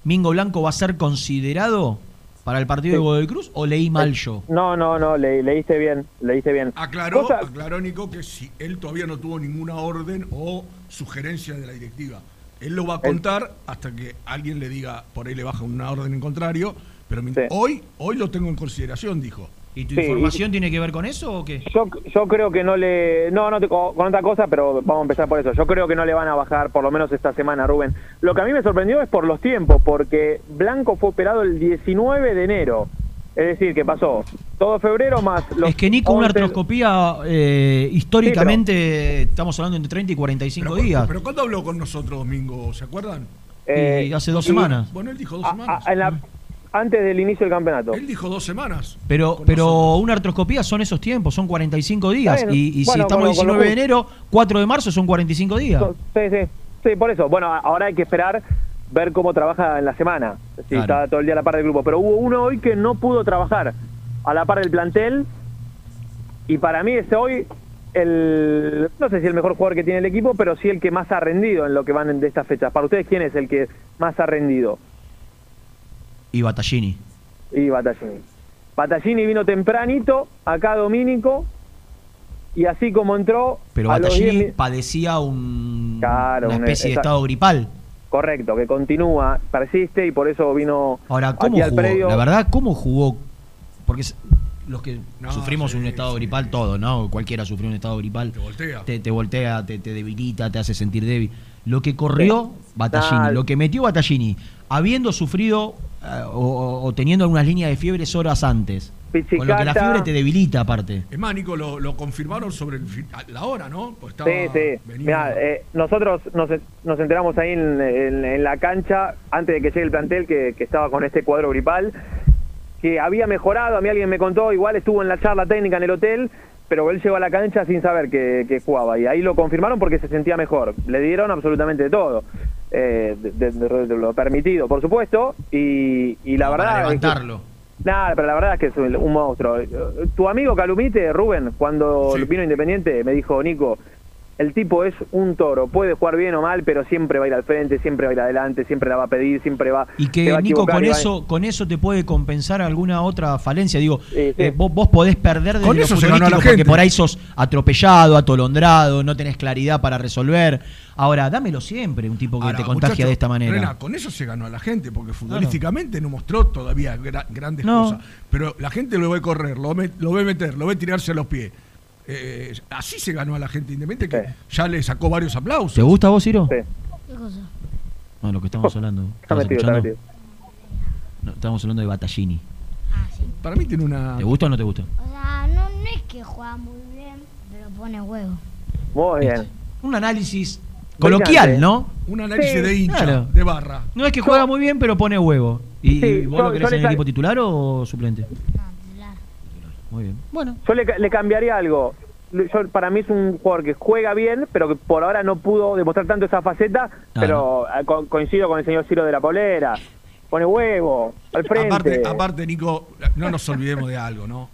Mingo Blanco va a ser considerado para el partido de. Godoy Cruz o leí mal yo? No, no, no, le, leíste bien, leíste bien. Aclaró, Cosa- aclaró Nico que si él todavía no tuvo ninguna orden o sugerencia de la directiva. Él lo va a contar hasta que alguien le diga, por ahí le baja una orden en contrario, pero hoy, hoy lo tengo en consideración, dijo. ¿Y tu Sí, información tiene que ver con eso o qué? Yo, yo creo que no le... No, no, te- con con otra cosa, pero vamos a empezar por eso. Yo creo que no le van a bajar, por lo menos esta semana, Rubén. Lo que a mí me sorprendió es por los tiempos, porque Blanco fue operado el 19 de enero. Es decir, que pasó todo febrero más los... Es que Nico, una 11 artroscopía, eh, históricamente, estamos hablando entre 30 y 45 Pero, días. pero ¿cuándo habló con nosotros, Domingo? ¿Se acuerdan? Eh, Y hace dos sí. semanas. Bueno, él dijo dos a- semanas. a- en la- antes del inicio del campeonato. Él dijo dos semanas. Pero, pero una artroscopía son esos tiempos, son 45 días. Bien. Y, y si estamos lo 19 de enero, 4 de marzo son 45 días. Sí, sí, sí, por eso. Bueno, ahora hay que esperar ver cómo trabaja en la semana. Si Claro. está todo el día a la par del grupo. Pero hubo uno hoy que no pudo trabajar a la par del plantel. Y para mí es hoy el, no sé si el mejor jugador que tiene el equipo, pero sí el que más ha rendido en lo que van de estas fechas. Para ustedes, ¿quién es el que más ha rendido? Y Battaglini. Y Battaglini. Battaglini vino tempranito, acá Domínico, y así como entró... Pero a los 10 Battaglini padecía un, Claro, una un- especie de estado gripal. Correcto, que continúa, persiste y por eso vino Ahora, ¿cómo aquí al jugó? predio. La verdad, ¿cómo jugó? Porque los que No, sufrimos sí, un estado gripal, todo, ¿no? Cualquiera sufrió un estado gripal. Te voltea. Te, te voltea, te, te debilita, te hace sentir débil. Lo que corrió Battaglini, lo que metió Battaglini, habiendo sufrido o, teniendo algunas líneas de fiebres horas antes. Con lo que la Pichicata. fiebre te debilita aparte. Es más, Nico, lo, lo confirmaron sobre el la hora, ¿no? Pues estaba, Sí, sí. Mirá, eh, nosotros nos, nos enteramos ahí en, en- en la cancha, antes de que llegue el plantel, que, que estaba con este cuadro gripal, que había mejorado. A mí alguien me contó, igual estuvo en la charla técnica en el hotel, pero él llegó a la cancha sin saber que, que jugaba. Y ahí lo confirmaron porque se sentía mejor. Le dieron absolutamente de todo. Eh, de, de- de- de lo permitido, por supuesto. Y, y la verdad. para es que- levantarlo. Nada, pero la verdad es que es un, un monstruo. Tu amigo Calumite, Rubén, cuando vino Independiente, me dijo, Nico, el tipo es un toro, puede jugar bien o mal, pero siempre va a ir al frente, siempre va a ir adelante, siempre la va a pedir, siempre va Y que va Nico con a- eso, con eso te puede compensar alguna otra falencia. Digo, sí. eh, vos, vos podés perder desde Con eso se ganó la porque gente. por ahí sos atropellado, atolondrado, no tenés claridad para resolver. Ahora, dámelo siempre, un tipo que Ahora, te contagia muchacho, de esta manera. Rena, con eso se ganó a la gente, porque futbolísticamente no mostró todavía gra- grandes No. cosas. Pero la gente lo ve correr, lo ve, lo ve meter, lo ve tirarse a los pies. Eh, así se ganó a la gente independiente que ya le sacó varios aplausos. ¿Te gusta vos, Ciro? ¿Qué cosa? No, lo que estamos hablando. Está ¿Estabas metido, está escuchando? metido. No, estamos hablando de Battaglini. Para mí tiene una. ¿Te gusta o no te gusta? O sea, no, no es que juega muy bien, pero pone huevo. Muy bien. Un análisis coloquial, ¿no? Un análisis Sí, de hincha, claro. de barra. No es que juega muy bien, pero pone huevo. ¿Y, Sí, y vos yo- lo querés en el equipo titular o suplente? Muy bien. Bueno. Yo le, ca- le cambiaría algo. Yo, para mí es un jugador que juega bien, pero que por ahora no pudo demostrar tanto esa faceta, pero co- coincido con el señor Ciro de la Polera. Pone huevo, al frente. Aparte, aparte, Nico, no nos olvidemos de algo, ¿no?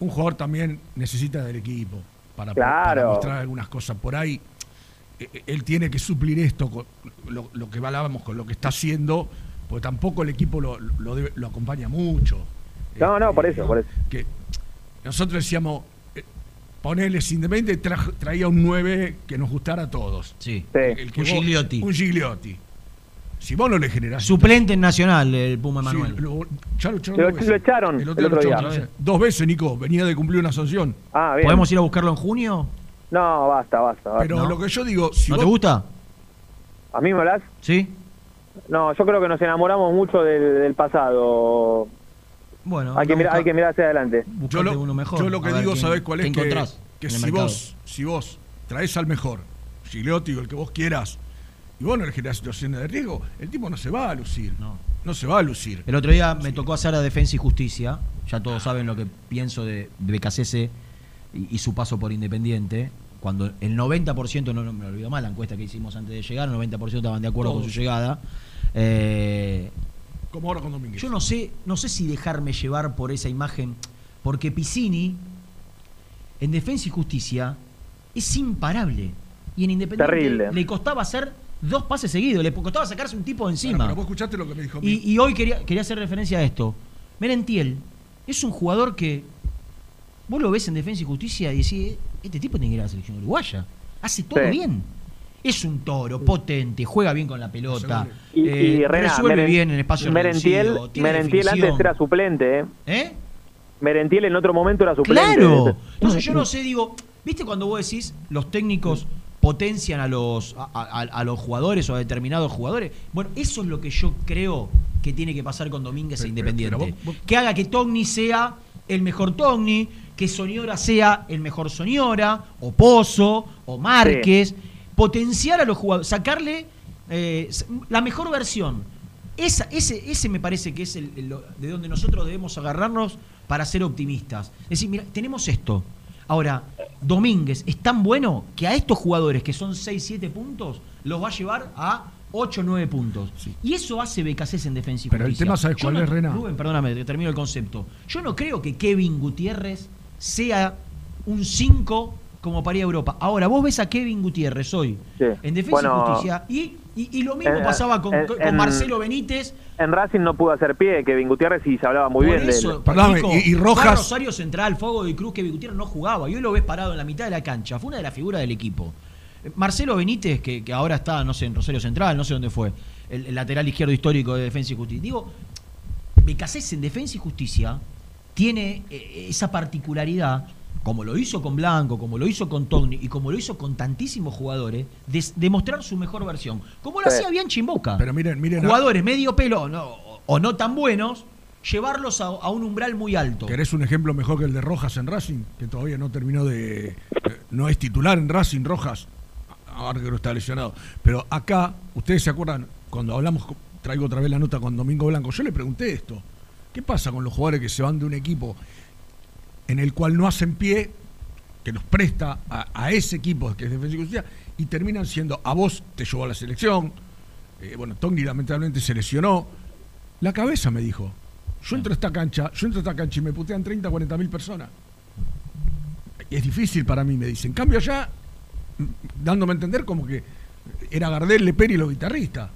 Un jugador también necesita del equipo para, para Claro. mostrar algunas cosas. Por ahí, eh, eh, él tiene que suplir esto, con lo, lo que hablábamos con lo que está haciendo, porque tampoco el equipo lo, lo, debe- lo acompaña mucho. No, no, por eso, por eso. Que nosotros decíamos, eh, ponerle Independiente tra- traía un 9 que nos gustara a todos. Sí. El que Un vos- Gigliotti. Un Gigliotti. Si vos no le generás. Suplente en Nacional, el Puma Sí, Emanuel. lo, ya lo echaron Lo- dos veces. lo echaron El el otro, día. dos veces, Nico. Venía de cumplir una sanción. Ah, bien. ¿Podemos ir a buscarlo en junio? No, basta, basta. basta. Pero lo que yo digo, si ¿No te gusta? ¿A mí me hablas? Sí. No, yo creo que nos enamoramos mucho del, del pasado. Bueno, hay que, mirar, hay que mirar hacia adelante. Yo lo, uno mejor, yo lo que digo, quién- ¿sabés cuál es? Que, encontrás que si mercado. vos, si vos traes al mejor, Gigliotti o el que vos quieras, y vos no le generás situaciones de riesgo, el tipo no se va a lucir. No, se va a lucir. El otro día me tocó hacer a Defensa y Justicia. Ya todos saben lo que pienso de, de y, y su paso por Independiente. Cuando el 90%, no, no me olvido mal la encuesta que hicimos antes de llegar, el 90% estaban de acuerdo con su llegada. Eh, Como ahora con Domínguez. yo no sé, no sé si dejarme llevar por esa imagen, porque Piscini, en Defensa y Justicia, es imparable. Y en Independiente Terrible. le costaba hacer dos pases seguidos, le costaba sacarse un tipo de encima. Bueno, pero vos escuchaste lo que me dijo. Y, y hoy quería, quería hacer referencia a esto. Merentiel es un jugador que vos lo ves en Defensa y Justicia y decís, este tipo tiene que ir a la selección uruguaya. Hace todo Sí. bien. Es un toro, potente, juega bien con la pelota, Y, y eh, Rena, resuelve Meren- bien en espacio Merentiel, reducido, Merentiel antes era suplente, ¿eh? ¿Eh? Merentiel en otro momento era suplente. Claro. Entonces yo no sé, digo, ¿viste cuando vos decís los técnicos potencian a los a, a- a los jugadores o a determinados jugadores? Bueno, eso es lo que yo creo que tiene que pasar con Domínguez e Independiente. pero vos- Que haga que Togni sea el mejor Togni, que Soñora sea el mejor Soñora, o Pozo, o Márquez. Potenciar a los jugadores, sacarle eh, la mejor versión. Esa, ese, ese me parece que es el, de donde nosotros debemos agarrarnos para ser optimistas. Es decir, mira, tenemos esto. Ahora, Domínguez es tan bueno que a estos jugadores que son 6, 7 puntos, los va a llevar a 8, 9 puntos. Y eso hace BKC en defensa y Pero el tema, ¿sabes Yo cuál no- es, Rena? Rubén, perdóname, te termino el concepto. Yo no creo que Kevin Gutiérrez sea un 5 como para ir a Europa. Ahora, vos ves a Kevin Gutiérrez hoy en defensa Bueno, y justicia y, y- y lo mismo en- pasaba con, en- con en- Marcelo Benítez. En Racing no pudo hacer pie Kevin Gutiérrez y se hablaba muy Por bien de eso, él. Nico, fue a Rosario Central, Fuego de Cruz, que Gutiérrez no jugaba. Y hoy lo ves parado en la mitad de la cancha. Fue una de las figuras del equipo. Marcelo Benítez, que, que ahora está, no sé, en Rosario Central, no sé dónde fue, el, el lateral izquierdo histórico de Defensa y Justicia. Digo, Becasés en Defensa y Justicia tiene eh, esa particularidad, como lo hizo con Blanco, como lo hizo con Togni y como lo hizo con tantísimos jugadores, de, de mostrar su mejor versión. Como lo Sí. hacía bien Chimboca. Pero miren, miren. Jugadores medio pelo o no, o no tan buenos, llevarlos a, a un umbral muy alto. ¿Querés un ejemplo mejor que el de Rojas en Racing? Que todavía no terminó de. eh, No es titular en Racing, Rojas. Ahora que no está lesionado. Pero acá, ustedes se acuerdan, cuando hablamos, traigo otra vez la nota con Domingo Blanco, yo le pregunté esto. ¿Qué pasa con los jugadores que se van de un equipo en el cual no hacen pie, que los presta a, a ese equipo que es Defensa y Justicia, y terminan siendo, a vos te llevó a la selección, eh, bueno, Togni lamentablemente se lesionó, la cabeza me dijo, yo entro a esta cancha, yo entro a esta cancha y me putean 30, 40 mil personas. Es difícil para mí, me dicen. En cambio allá, mm, dándome a entender como que era Gardel, Leperi y los guitarristas.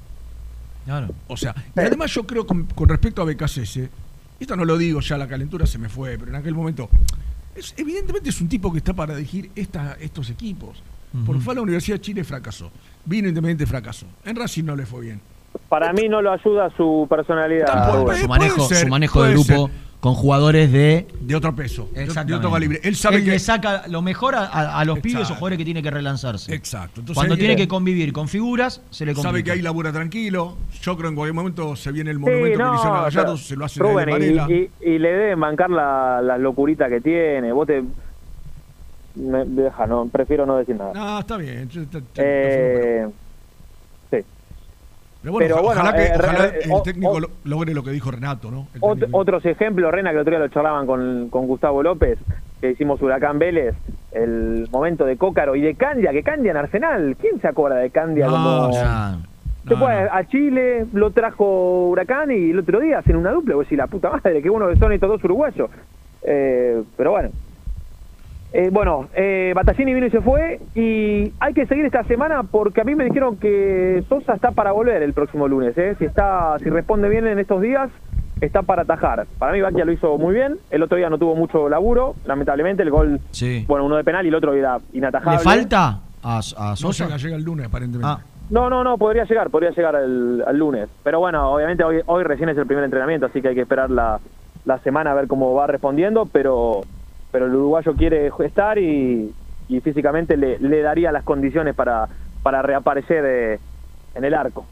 Claro. O sea, y además yo creo con, con respecto a BKCS, esto no lo digo ya, la calentura se me fue, pero en aquel momento, es- evidentemente es un tipo que está para dirigir esta- estos equipos. Porque fue a la Universidad de Chile fracasó. Vino Independiente fracasó. En Racing no le fue bien. Para mí no lo ayuda su personalidad. Su manejo, ser, su manejo de grupo ser. Con jugadores de de otro peso, de- otro calibre. Él sabe que le saca lo mejor a, a- a los pibes o Exacto. jugadores que tiene que relanzarse. Exacto. Entonces, Cuando él- tiene que convivir con figuras, se le complica. sabe que ahí labura tranquilo. Yo creo que en cualquier momento se viene el Sí, monumento que no, le hicieron a Gallardo, pero, se lo hace Rubén, de y, y- y le deben bancar la, la locurita que tiene. Vos te. Me, deja, no, prefiero no decir nada. No, está bien. yo- te- te- Eh, sí. Pero bueno, pero bueno, ojalá, eh, ojalá el técnico o- logre lo que dijo Renato, ¿no? Ot- otros ejemplos, Rena, que el otro día lo charlaban con, con Gustavo López, que hicimos Huracán Vélez, el momento de Cócaro y de Candia, que Candia en Arsenal. ¿Quién se acuerda de Candia No, como.? ya. Se fue a a Chile, lo trajo Huracán y el otro día hacen una dupla. Vos decís, la puta madre, que son estos dos uruguayos. Eh, pero bueno. Eh, bueno, eh, Battaglini vino y se fue y hay que seguir esta semana porque a mí me dijeron que Sosa está para volver el próximo lunes. ¿eh? Si está, si responde bien en estos días, está para atajar. Para mí Batia lo hizo muy bien. El otro día no tuvo mucho laburo, lamentablemente el gol, Sí. bueno, uno de penal y el otro era inatajable. ¿Le falta a, a No Sosa? llega, llega el lunes, aparentemente. Ah. No, no, no, podría llegar, podría llegar el, al lunes. Pero bueno, obviamente hoy, hoy recién es el primer entrenamiento, así que hay que esperar la, la semana a ver cómo va respondiendo, pero, pero el uruguayo quiere estar y, y físicamente le, le daría las condiciones para, para reaparecer eh, en el arco.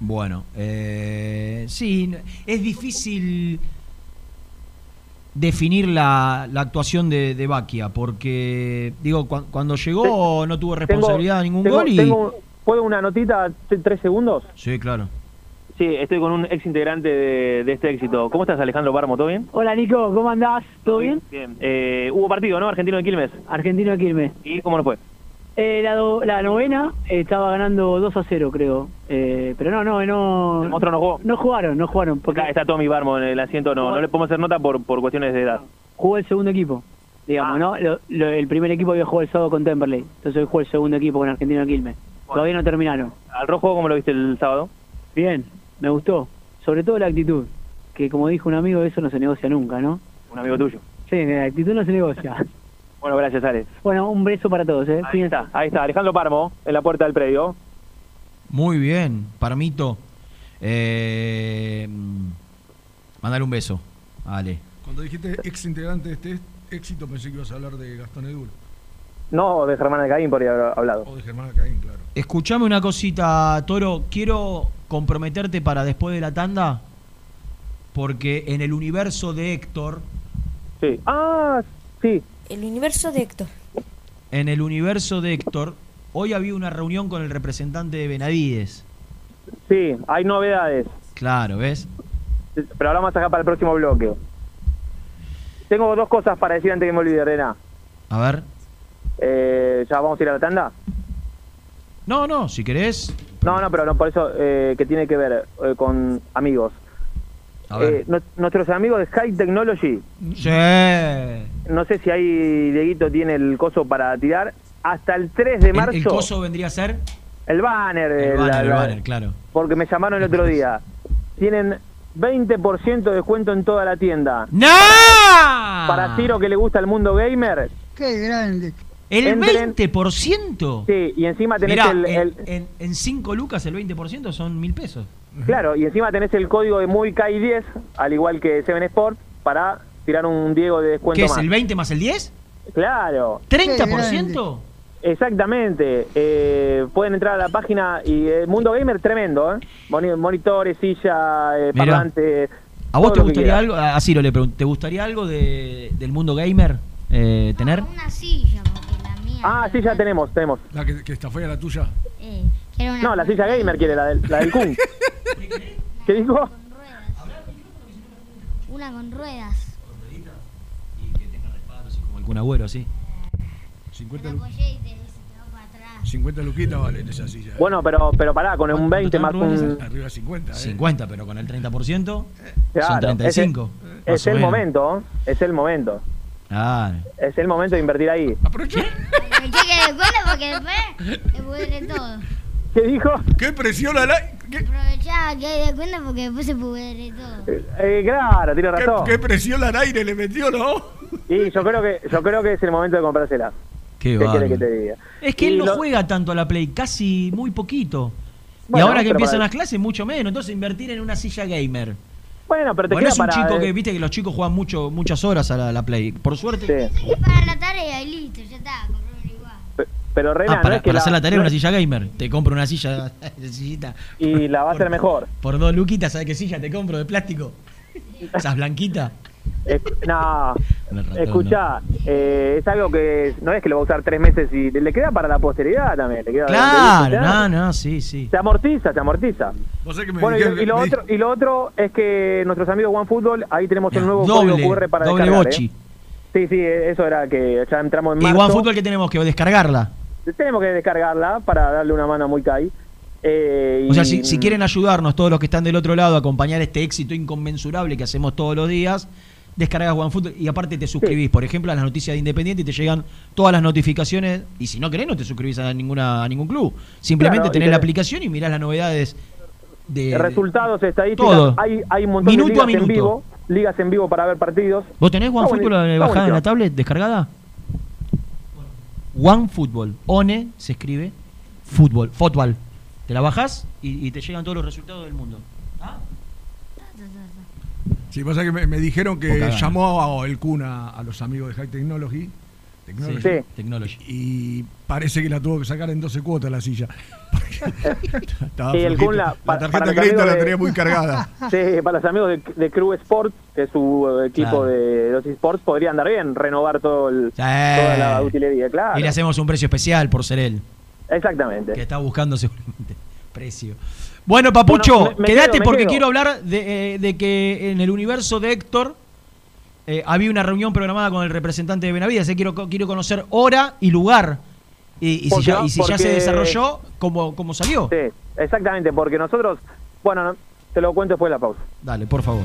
Bueno, eh, sí, es difícil definir la, la actuación de, de Baquia, porque digo, cuan- cuando llegó no tuvo responsabilidad de ningún tengo- gol y... tengo- ¿Puedo una notita, tres segundos? Sí, claro. Sí, estoy con un ex integrante de, de este éxito. ¿Cómo estás, Alejandro Barmo? ¿Todo bien? Hola Nico, ¿cómo andás? ¿Todo bien? Bien. Eh, hubo partido, ¿no? Argentino de Quilmes. Argentino de Quilmes. ¿Y cómo lo fue? Eh, la, do- la novena eh, estaba ganando 2 a 0, creo. Eh, pero no, no, no. ¿El monstruo no jugó? No jugaron, no jugaron. Porque Acá está Tommy Barmo en el asiento, no, no le podemos hacer nota por, por cuestiones de edad. jugó el segundo equipo, digamos, ¿no? Lo- lo- el primer equipo había jugado el sábado con Temperley. Entonces hoy jugó el segundo equipo con Argentino de Quilmes. Todavía no terminaron. ¿Al rojo cómo lo viste el sábado? Bien, me gustó. Sobre todo la actitud. Que como dijo un amigo, eso no se negocia nunca, ¿no? Un amigo tuyo. Sí, la actitud no se negocia. Bueno, gracias, Ale. Bueno, un beso para todos, ¿eh? Ahí está, ahí está. Alejandro Barmo, en la puerta del predio. Muy bien, Parmito. Eh, mandale un beso, Ale. Cuando dijiste ex integrante de este éxito, pensé que ibas a hablar de Gastón Edul. No, de Germán Alcaín por ahí haber hablado. O de Germán Alcaín, claro. Escuchame una cosita, Toro. Quiero comprometerte para después de la tanda, porque en el universo de Héctor, Sí. Ah, sí. El universo de Héctor. en el universo de Héctor, hoy había una reunión con el representante de Benavides. Sí, hay novedades. Claro, ¿ves? Pero hablamos acá para el próximo bloque. Tengo dos cosas para decir antes que me olvide, Rena. A ver. Eh, ¿Ya vamos a ir a la tanda? No, no, si querés. No, no, pero no, por eso eh, que tiene que ver eh, con amigos. A ver. Eh, nu- nuestros amigos de High Technology, Sí. no sé si ahí Dieguito tiene el coso para tirar, hasta el 3 de El- marzo. El, coso vendría a ser. El banner. El la- el banner, claro. Porque me llamaron el otro día. Tienen 20% de descuento en toda la tienda. ¡No! Para Ciro que le gusta el mundo gamer. ¡Qué grande! ¿El Entren- 20%? Sí, y encima tenés Mirá, el, en- el- en, en 5 lucas el 20% son mil pesos. Claro, y encima tenés el código de Muy Kai 10, al igual que Seven Sport, para tirar un Diego de descuento ¿Qué es más. el 20 más el 10? Claro. ¿30%? Exactamente. Eh, pueden entrar a la página y el mundo gamer tremendo, ¿eh? Moni- Monitores, silla, eh, parlante. ¿A vos te lo que gustaría algo? A Ciro le pregunto, ¿te gustaría algo de, del mundo gamer eh, tener? Una silla. Ah, sí, ya tenemos, tenemos. La que, que está fea la tuya. Eh, quiero una No, la silla gamer quiere, la del, la del Kun. ¿Qué dijo? Una con ruedas. Como el Kun Agüero, sí. 50, Te lu- apoyé y te dice que va para atrás. 50 luquitas valen esa silla. ¿eh? Bueno, pero, pero pará, con un 20 más un... Arriba de 50, ¿eh? 50, pero con el 30% son Claro, 35. Es, es más o el menos. momento, es el momento. Ah, Es el momento de invertir ahí. Que descuento porque después te pudre todo. ¿Qué dijo? ¿Qué presión al aire? Aprovechá que hay descuento porque después se pudre todo. Eh, claro, tiene ¿Qué, razón. qué presión al aire le metió, no? Y yo creo que yo creo que es el momento de comprársela. qué ¿Qué quiere que te diga? Es que Y él no lo- juega tanto a la Play, casi muy poquito. y ahora que empiezan para- las clases, mucho menos. Entonces invertir en una silla gamer. Bueno, pero te Bueno, queda es un para... chico eh, que, viste que los chicos juegan mucho, muchas horas a la, Play. Por suerte. Sí. Para la tarea y listo, ya está, Pero Rena, Ah, no para, es que para hacer la tarea no una es- silla gamer. Te compro una silla, sillita. Y la va a hacer mejor. Por dos luquitas, ¿sabes qué silla te compro de plástico? Esas blanquitas. Eh, no, escuchá, eh, es algo que no es que lo va a usar tres meses y le queda para la posteridad también. Le queda Claro, no, no, sí, sí. Se amortiza, se amortiza. Que me Bueno, y, y lo otro, y lo otro es que nuestros amigos OneFootball, ahí tenemos el nuevo Doble, código QR para doble descargar. bochi. ¿eh? Sí, sí, eso era que ya entramos en Y marzo. OneFootball que tenemos que descargarla. Tenemos que descargarla para darle una mano a Muy Kai. Eh, O sea, y- si, si quieren ayudarnos todos los que están del otro lado a acompañar este éxito inconmensurable que hacemos todos los días, descargas OneFootball y aparte te suscribís, por ejemplo, a las noticias de Independiente y te llegan todas las notificaciones. Y si no querés, no te suscribís a, ninguna, a ningún club. Simplemente Claro, tenés te- la aplicación y mirás las novedades de. resultados, estadísticas, todo. hay, hay un montón Minuto a de ligas en minuto. vivo, ligas en vivo para ver partidos. ¿Vos tenés está bajada en la tablet, descargada? OneFootball. ONE se escribe. Fútbol. Fútbol. Te la bajás y, y te llegan todos los resultados del mundo. Sí, pasa que me, me dijeron que Poca llamó a el Kun a, a los amigos de High Technology Technology. Sí. Technology. Y parece que la tuvo que sacar en 12 cuotas la silla. Estaba Sí, el la, tarjeta de crédito la tenía muy cargada. Sí, para los amigos de, de Crew Sports, que es su eh, equipo Claro. de los esports, podría andar bien, renovar todo el, toda la utilería, claro. Y le hacemos un precio especial por ser él. Exactamente. Que está buscando seguramente precio. Bueno, Papucho, Bueno, me- me quédate quedo, porque quedo. quiero hablar de, eh, de que en el universo de Héctor eh, había una reunión programada con el representante de Benavides. eh, quiero, quiero conocer hora y lugar. Y, y si, ya, y si ya se desarrolló, ¿cómo, cómo salió? Sí, exactamente, porque nosotros, bueno, no- te lo cuento después de la pausa. Dale, por favor.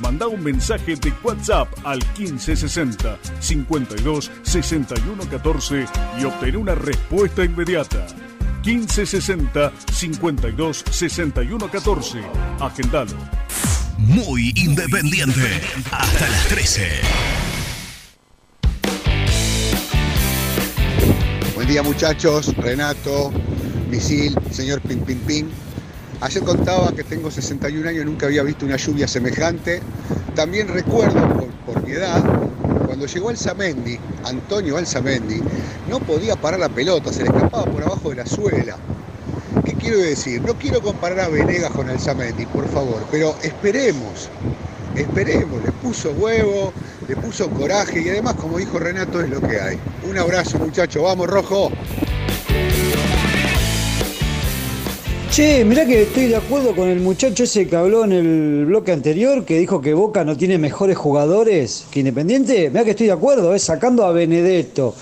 Manda un mensaje de WhatsApp al 1560 52 61 14 y obtén una respuesta inmediata. 1560 52 61 14. Agendalo. Muy independiente. Hasta las 13. Buen día muchachos, Renato, Misil, señor Pin Pin Pin. Ayer contaba que tengo 61 años y nunca había visto una lluvia semejante. También recuerdo, por, por mi edad, cuando llegó Alzamendi, Antonio Alzamendi, no podía parar la pelota, se le escapaba por abajo de la suela. ¿Qué quiero decir? No quiero comparar a Venegas con Alzamendi, por favor, pero esperemos, esperemos, le puso huevo, le puso coraje y además, como dijo Renato, es lo que hay. Un abrazo muchachos, vamos rojo. Che, mirá que estoy de acuerdo con el muchacho ese que habló en el bloque anterior, que dijo que Boca no tiene mejores jugadores que Independiente. Mirá que estoy de acuerdo, ¿eh? sacando a Benedetto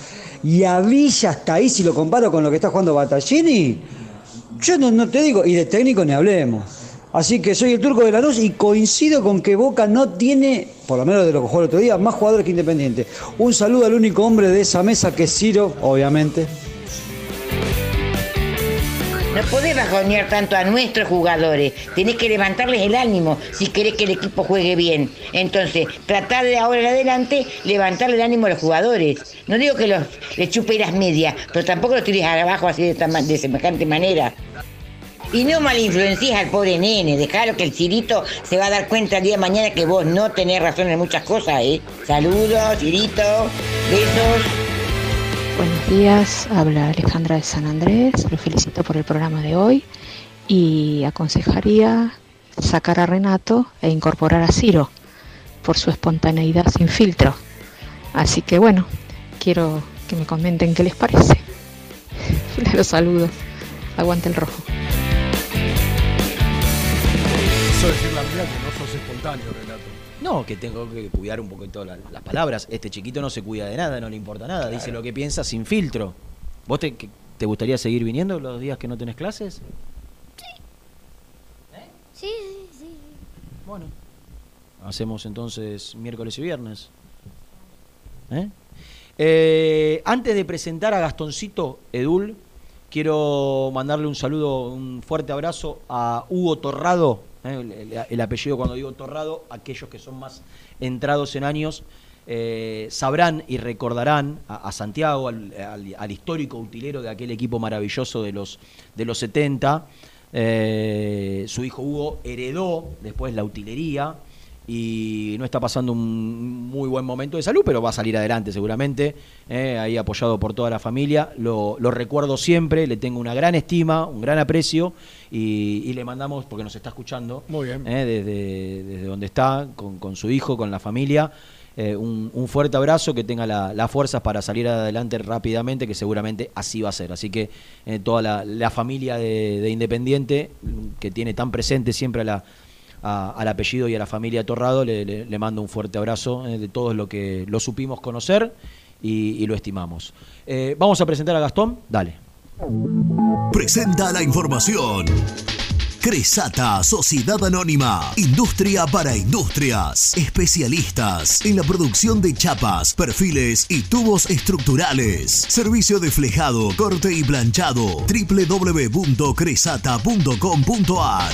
y a Villa hasta ahí, si lo comparo con lo que está jugando Battaglini, yo no, no te digo, y de técnico ni hablemos. Así que soy el turco de la luz y coincido con que Boca no tiene, por lo menos de lo que jugó el otro día, más jugadores que Independiente. Un saludo al único hombre de esa mesa que es Ciro, obviamente. No podés bajonear tanto a nuestros jugadores. Tenés que levantarles el ánimo si querés que el equipo juegue bien. Entonces, tratar de ahora en adelante levantarle el ánimo a los jugadores. No digo que los les chupe las medias, pero tampoco los tires abajo así de, esta de semejante manera. Y no malinfluencies al pobre nene, dejalo que el Cirito se va a dar cuenta el día de mañana que vos no tenés razón en muchas cosas, ¿eh? Saludos, Cirito, besos. Buenos días, habla Alejandra de San Andrés, lo felicito por el programa de hoy y aconsejaría sacar a Renato e incorporar a Ciro por su espontaneidad sin filtro. Así que bueno, quiero que me comenten qué les parece. Los saludo. Aguante el rojo. No espontáneo. No, que tengo que cuidar un poquito la- las palabras. Este chiquito no se cuida de nada, no le importa nada. Dice lo que piensa sin filtro. ¿Vos te, que- te gustaría seguir viniendo los días que no tenés clases? Sí, sí, sí. Bueno. Hacemos entonces miércoles y viernes. ¿Eh? Eh, antes de presentar a Gastoncito Edul, quiero mandarle un saludo, un fuerte abrazo a Hugo Torrado, ¿eh? El, el- el apellido cuando digo Torrado, aquellos que son más entrados en años eh, sabrán y recordarán a, Santiago, al histórico utilero de aquel equipo maravilloso de los, de los 70. Eh, su hijo Hugo heredó después la utilería y no está pasando un muy buen momento de salud, pero va a salir adelante seguramente, eh, ahí apoyado por toda la familia. Lo, lo recuerdo siempre, le tengo una gran estima, un gran aprecio y, y le mandamos, porque nos está escuchando, Muy bien. eh, desde, desde donde está, con, con su hijo, con la familia. eh, un, un fuerte abrazo, que tenga la- las fuerzas para salir adelante rápidamente, que seguramente así va a ser. Así que toda la, la familia de, de Independiente, que tiene tan presente siempre a la, al apellido y a la familia Torrado, le, mando un fuerte abrazo eh, de todos lo que lo supimos conocer y, y lo estimamos. Eh, Vamos a presentar a Gastón, dale. Presenta la información. Cresata, Sociedad Anónima, Industria para Industrias, especialistas en la producción de chapas, perfiles y tubos estructurales. Servicio de flejado, corte y planchado. www.cresata.com.ar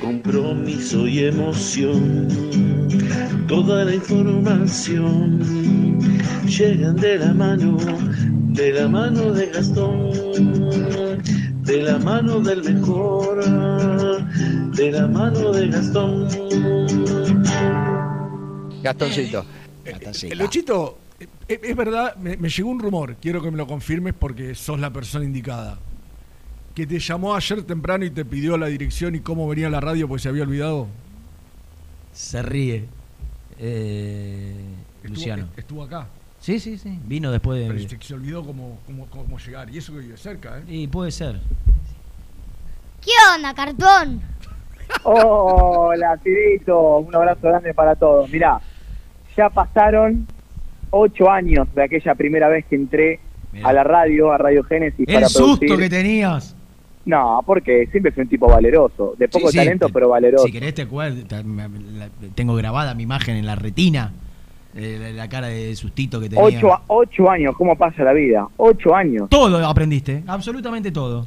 Compromiso y emoción, toda la información llegan de la mano, de la mano de Gastón, de la mano del mejor, de la mano de Gastón. Gastoncito. Gastoncito. Eh, Luchito, eh, eh, es verdad, me, me llegó un rumor, quiero que me lo confirmes porque sos la persona indicada. Que te llamó ayer temprano y te pidió la dirección y cómo venía la radio porque se había olvidado. Se ríe. Eh, Estuvo- Luciano. Estuvo acá. Sí, sí, sí. Vino después Pero de. se, se olvidó cómo, cómo, cómo llegar. Y eso que vive cerca, ¿eh? Y puede ser. ¿Qué onda, cartón? Hola, Tirito. Un abrazo grande para todos. Mirá, ya pasaron ocho años de aquella primera vez que entré a la radio, a Radio Génesis. El para susto producir. que tenías. No, porque siempre fui un tipo valeroso. De poco Sí, sí, talento, te- pero valeroso. Si querés te acuerdas, tengo grabada mi imagen en la retina, eh, la, cara de sustito que tenía. Ocho, a- ocho años, ¿cómo pasa la vida? Ocho años. Todo aprendiste, absolutamente todo.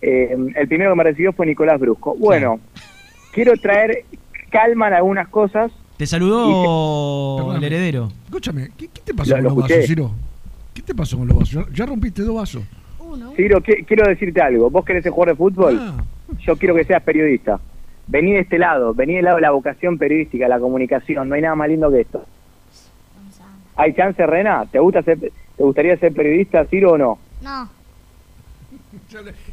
Eh, el primero que me recibió fue Nicolás Brusco. Bueno, quiero traer calma en algunas cosas. Te saludó el heredero. Escúchame, ¿qué, qué te pasó Lo- con lo los vasos. Ciro? ¿Qué te pasó con los vasos? Ya, ya rompiste dos vasos. Ciro, qui- quiero decirte algo. Vos querés ser jugador de fútbol, Ah. yo quiero que seas periodista. Vení de este lado, vení del lado de la vocación periodística, la comunicación. No hay nada más lindo que esto. ¿Hay chance, Rena? ¿Te, gusta ser, ¿Te gustaría ser periodista, Ciro, o no? No.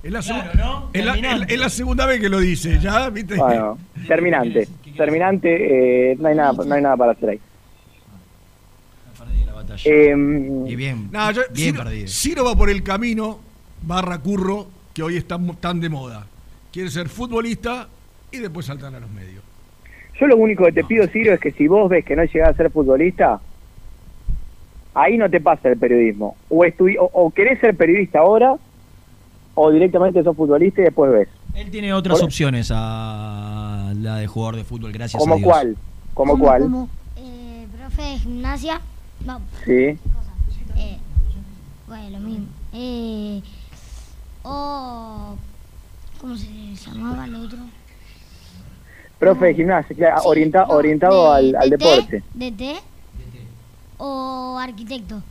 Es la, Claro, segu- ¿no? es la- Terminante. es la segunda vez que lo dice, ¿ya? ¿Viste? Bueno, terminante. Terminante, eh, no, hay nada, no hay nada para hacer ahí. Em, Y bien, No, yo- bien Ciro, perdido. Ciro va por el camino barra curro que hoy está mu- tan de moda. Quiere ser futbolista y después saltar a los medios. Yo lo único que te pido, Ciro, es que si vos ves que no llegás a ser futbolista, ahí no te pasa el periodismo. O, estudi- o, o querés ser periodista ahora, o directamente sos futbolista y después ves. Él tiene otras Por- opciones a la de jugador de fútbol, gracias a ¿Como Dios. cuál? ¿Como cuál? Eh, profe de gimnasia. No, Sí. eh, bueno, lo mismo. Eh, o. ¿Cómo se llamaba el otro? Profe de gimnasia, claro, orienta- orientado al, al deporte. DT o arquitecto.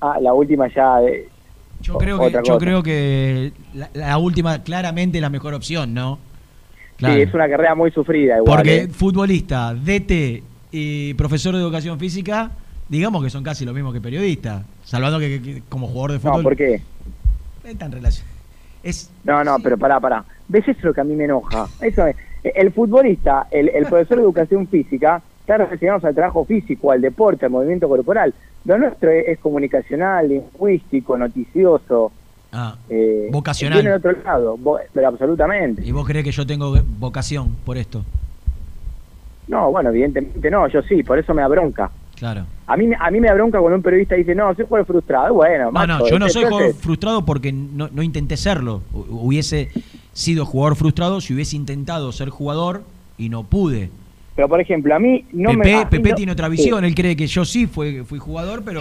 Ah, la última ya. eh, Yo o- creo que, yo cosa. creo que la, la última claramente la mejor opción, ¿no? Sí, es una carrera muy sufrida igual. Porque eh. futbolista, DT y profesor de educación física, digamos que son casi lo mismo que periodista, salvando que, que- que como jugador de fútbol No, ¿por qué? Están relación. Es No, no, pero pará, pará. ¿Ves eso lo que a mí me enoja? Eso es. El futbolista, el, el profesor de educación física, está relacionado al trabajo físico, al deporte, al movimiento corporal. Lo nuestro es, es comunicacional, lingüístico, noticioso. ah, eh, Vocacional. Otro lado, pero absolutamente. ¿Y vos crees que yo tengo vocación por esto? No, bueno, evidentemente no, yo sí, por eso me da bronca. Claro. A mí, me- a mí me da bronca cuando un periodista dice, no, soy jugador frustrado. Bueno, No, macho, no, yo no soy entonces- jugador frustrado porque no, no intenté serlo. Hu- Hubiese sido jugador frustrado si hubiese intentado ser jugador y no pude. Pero, por ejemplo, a mí no me... Pepe, no- tiene otra sí. visión, él cree que yo sí fui, fui jugador, pero...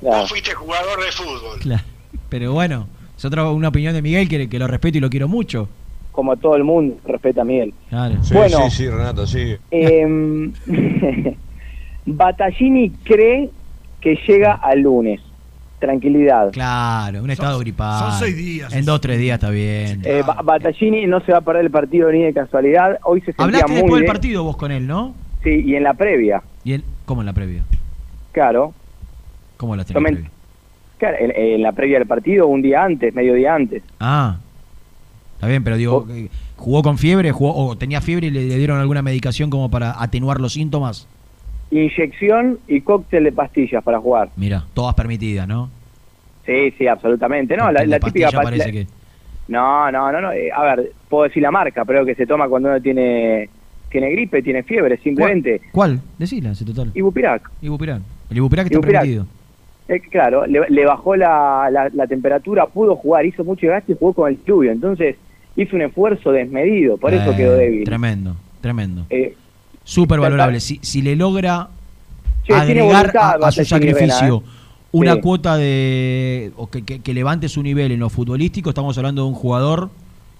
Claro. Fuiste jugador de fútbol. Claro. Pero bueno, es otra una opinión de Miguel que, que lo respeto y lo quiero mucho. Como todo el mundo respeta a Miguel. Claro. Sí, Bueno. sí, sí, Renato, sí. Eh, Battaglini cree que llega al lunes. Tranquilidad. Claro, un estado gripal. son seis días. En dos, tres días está bien. Eh, Ba- Battaglini no se va a perder el partido ni de casualidad. Hoy se sentía Hablaste muy después del partido vos con él, ¿no? Sí, y en la previa. ¿Y él? ¿Cómo en la previa? Claro. ¿Cómo la tenés previa? Claro, en, en la previa del partido, un día antes, medio día antes. Ah, está bien, pero digo, eh, ¿jugó con fiebre jugó, o tenía fiebre y le, le dieron alguna medicación como para atenuar los síntomas? Inyección y cóctel de pastillas para jugar. Mira, todas permitidas, ¿no? Sí, sí, absolutamente. No, la, típica pastilla que... No, no, no, no. eh, a ver, puedo decir la marca, pero que se toma cuando uno tiene tiene gripe, tiene fiebre, simplemente. ¿Cuál? Decila, ese total. Ibupirac. Ibupirac. El Ibupirac está Ibupirac. permitido. Eh, claro, le, le bajó la, la, la temperatura, pudo jugar, hizo mucho gasto y jugó con el lluvio. Entonces hizo un esfuerzo desmedido, por eso Eh, quedó débil. Tremendo, tremendo. Eh, Súper valorable. Si, si le logra agregar voluntad, a, a su sacrificio ¿eh? una Sí. cuota de. o que, que- que levante su nivel en lo futbolístico, estamos hablando de un jugador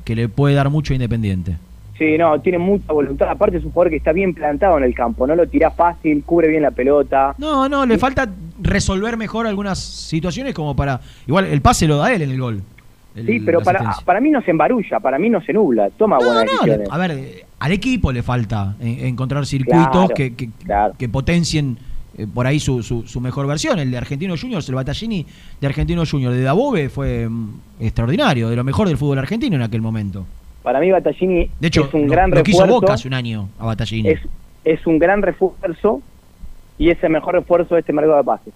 que le puede dar mucho a Independiente. Sí, no, tiene mucha voluntad. Aparte es un jugador que está bien plantado en el campo, no lo tira fácil, cubre bien la pelota. No, no, le falta resolver mejor algunas situaciones como para. Igual el pase lo da él en el gol. El- Sí, pero para, para mí no se embarulla, para mí no se nubla, toma buenas No, decisiones. a ver, al equipo le falta eh, encontrar circuitos Claro, que, que, que potencien eh, por ahí su, su, su mejor versión. El de Argentino Juniors, el Battaglini de Argentino Juniors, de Dabove fue mm, extraordinario, de lo mejor del fútbol argentino en aquel momento. Para mí Battaglini De hecho, es un lo, gran lo quiso refuerzo. Boca hace un año a Battaglini. es, es un gran refuerzo y es el mejor refuerzo de este mercado de pases.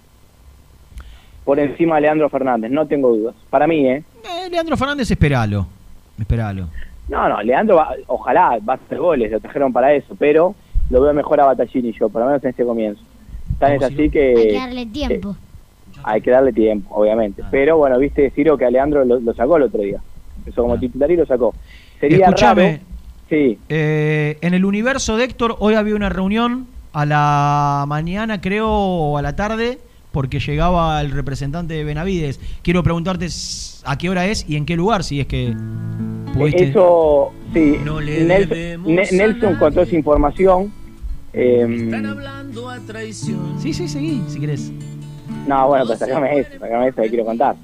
Por encima de Leandro Fernández, no tengo dudas. Para mí, ¿eh? Eh, Leandro Fernández, esperalo. Esperalo. No, no, Leandro, va- ojalá va a hacer goles, lo trajeron para eso, pero lo veo mejor a Battaglini yo, por lo menos en este comienzo. Tan es así que... Hay que darle tiempo. Hay que darle tiempo, obviamente. Pero bueno, viste, Ciro, que a Leandro lo, lo sacó el otro día. Empezó como titular y lo sacó. Sería Escuchame, raro. Sí. eh, en el universo de Héctor, hoy había una reunión a la mañana, creo, o a la tarde, porque llegaba el representante de Benavides. Quiero preguntarte a qué hora es y en qué lugar, si es que pudiste. Eso, sí. No le Nelson, a Nelson contó esa información. eh, Sí, sí, seguí, si querés. no, bueno, pues sacame eso, sacame eso que quiero contar.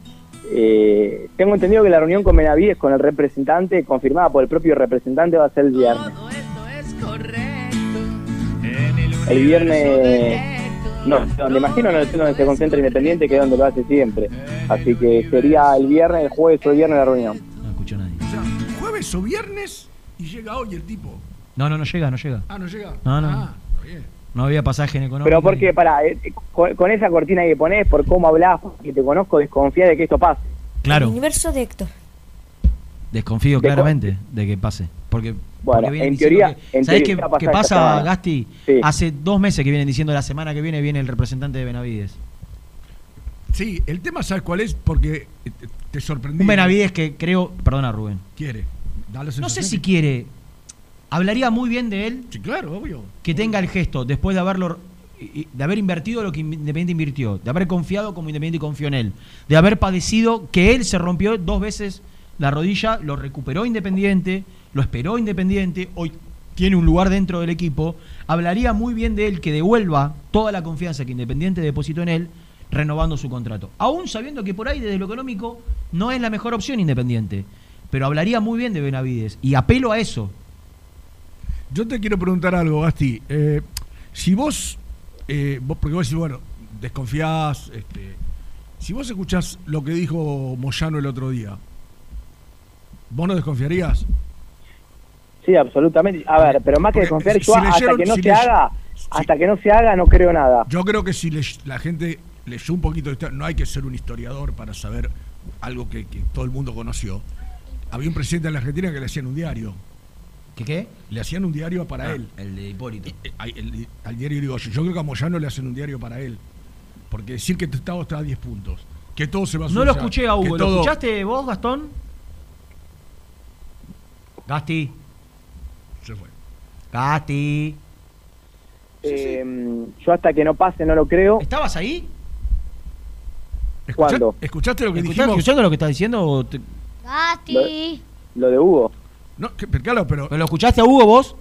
Eh, tengo entendido que la reunión con Benavides con el representante, confirmada por el propio representante, va a ser el viernes. El viernes, no, donde imagino no sé donde se concentra Independiente, que es donde lo hace siempre. Así que sería el viernes, el jueves o el viernes la reunión. No escucho a nadie. O sea, jueves o viernes y llega hoy el tipo. No, no, no llega, no llega. Ah, no llega. No, no. Ah, está bien. No había pasaje en económico. Pero porque, para, con, con esa cortina que pones, por cómo hablas, que te conozco, desconfía de que esto pase. Claro. El universo de Héctor. Desconfío De- claramente de que pase. Porque, Bueno, porque vienen en diciendo teoría- que- en ¿Sabés qué, pasa. Gasti? Sí. Hace dos meses que vienen diciendo la semana que viene viene el representante de Benavides. Sí, el tema, ¿sabes cuál es? Porque te- sorprendí. Un Benavides que creo. Perdona, Rubén. Quiere. Da la No sé si quiere. Hablaría muy bien de él Sí, claro, obvio. que tenga el gesto después de haberlo de haber invertido lo que Independiente invirtió, de haber confiado como Independiente confió en él, de haber padecido que él se rompió dos veces la rodilla, lo recuperó Independiente, lo esperó Independiente, hoy tiene un lugar dentro del equipo, hablaría muy bien de él que devuelva toda la confianza que Independiente depositó en él renovando su contrato. Aún sabiendo que por ahí desde lo económico no es la mejor opción Independiente, pero hablaría muy bien de Benavides y apelo a eso. Yo te quiero preguntar algo, Gasti. Eh, si vos, eh, vos, porque vos decís, bueno, desconfiás, este, si vos escuchás lo que dijo Moyano el otro día, ¿vos no desconfiarías? Sí, absolutamente. A ver, pero más que desconfiar, si yo hasta leyeron- que no si se haga, hasta que no se haga, no creo nada. Yo creo que si le- la gente leyó un poquito de historia, no hay que ser un historiador para saber algo que, que todo el mundo conoció. Había un presidente en la Argentina que le hacían un diario. ¿Qué qué? Le hacían un diario para Ah, él. El de Hipólito. Eh, al- el- al diario Irigoyen. Yo creo que a Moyano le hacen un diario para él. Porque decir que Estado está a 10 puntos, que todo se va a No lo escuché a Hugo. ¿Lo todo- escuchaste vos, Gastón? Gasti. Se fue. Gasti. Eh, yo hasta que no pase no lo creo. ¿Estabas ahí? ¿Cuándo? ¿Escuchaste lo que ¿Estás dijimos? escuchando lo que está diciendo? o te- Gasti. Lo de Hugo. No, que- pero claro, pero... ¿Pero lo escuchaste a Hugo vos?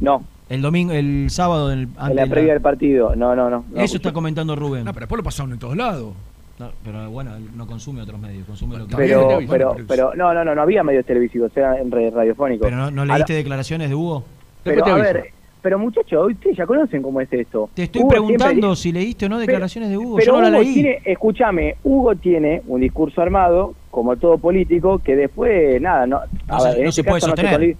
No, El domingo, el sábado del, en la previa del partido. No, no, no. no Eso está comentando Rubén. No, pero después lo pasaron en todos lados. No, pero bueno, él no consume otros medios, consume lo que Pero, pero, pero, no, no, no, no había medios televisivos, eran re- radiofónicos. Pero no, no Ahora- leíste declaraciones de Hugo. pero, a ver, pero muchachos, ustedes ya conocen cómo es esto. Te estoy Hugo preguntando siempre- si leíste o no declaraciones de Hugo. Pero Yo no la Hugo leí. tiene, escúchame, Hugo tiene un discurso armado, como todo político, que después, nada, no, No a se- ver, en no este se puede sostener.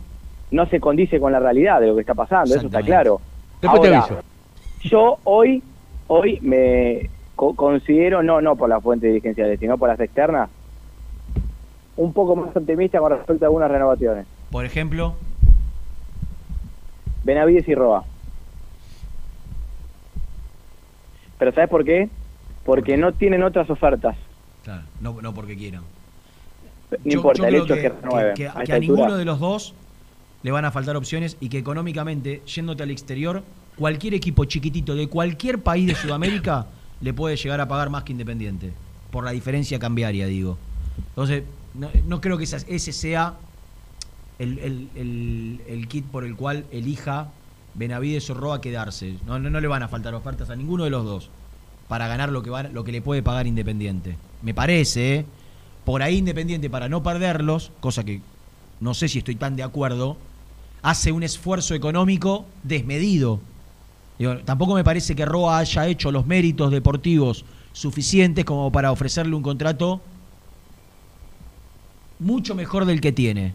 no se condice con la realidad de lo que está pasando, eso está claro. Después te Ahora, aviso. yo hoy, hoy me co- considero, no, no por la fuente dirigenciales, sino por las externas, un poco más optimista con respecto a algunas renovaciones. Por ejemplo, Benavides y Roa. Pero ¿sabes por qué? Porque no tienen otras ofertas. claro, no, no porque quieran. No Yo- importa, yo el hecho es que renueven. que- que a a ninguno de los dos le van a faltar opciones y que económicamente, yéndote al exterior, cualquier equipo chiquitito de cualquier país de Sudamérica le puede llegar a pagar más que Independiente. Por la diferencia cambiaria, digo. Entonces, no, no creo que ese sea el, el- el- el kit por el cual elija Benavides o Roa quedarse. No, no, no le van a faltar ofertas a ninguno de los dos para ganar lo que, va, lo que le puede pagar Independiente. Me parece, ¿eh? por ahí Independiente, para no perderlos, cosa que no sé si estoy tan de acuerdo, hace un esfuerzo económico desmedido. Digo, tampoco me parece que Roa haya hecho los méritos deportivos suficientes como para ofrecerle un contrato mucho mejor del que tiene.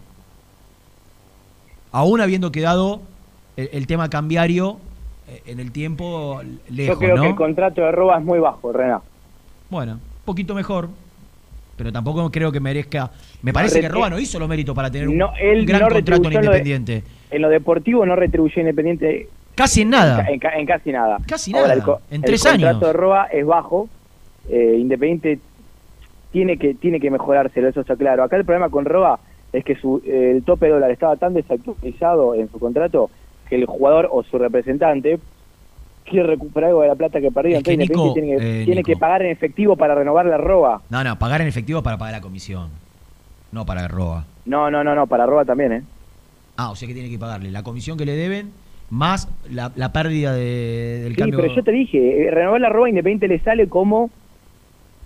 Aún habiendo quedado el, el tema cambiario eh, en el tiempo lejos, Yo creo ¿no? que el contrato de Roa es muy bajo, Rená. Bueno, un poquito mejor. Pero tampoco creo que merezca. Me parece que Roa no hizo los méritos para tener un, él gran contrato en retribuyó en lo de- Independiente. En lo deportivo no retribuyó Independiente Casi en nada. En, ca- en ca- en casi nada. Casi Ahora, nada. el co- En el tres contrato años. de Roa es bajo. eh, Independiente tiene que tiene que mejorárselo, eso está claro. Acá el problema con Roa es que su, eh, el tope dólar estaba tan desactualizado en su contrato que el jugador o su representante quiere recuperar algo de la plata que perdió. Es que, Entonces Independiente Nico, tiene, que, eh, tiene que pagar en efectivo para renovar la Roa. No, no, pagar en efectivo para pagar la comisión. No para Roa. No, no, no, no, para Roa también, ¿eh? Ah, o sea que tiene que pagarle la comisión que le deben más la, la pérdida de- del Sí, cambio. pero yo te dije, eh, renovar la Roa a Independiente le sale como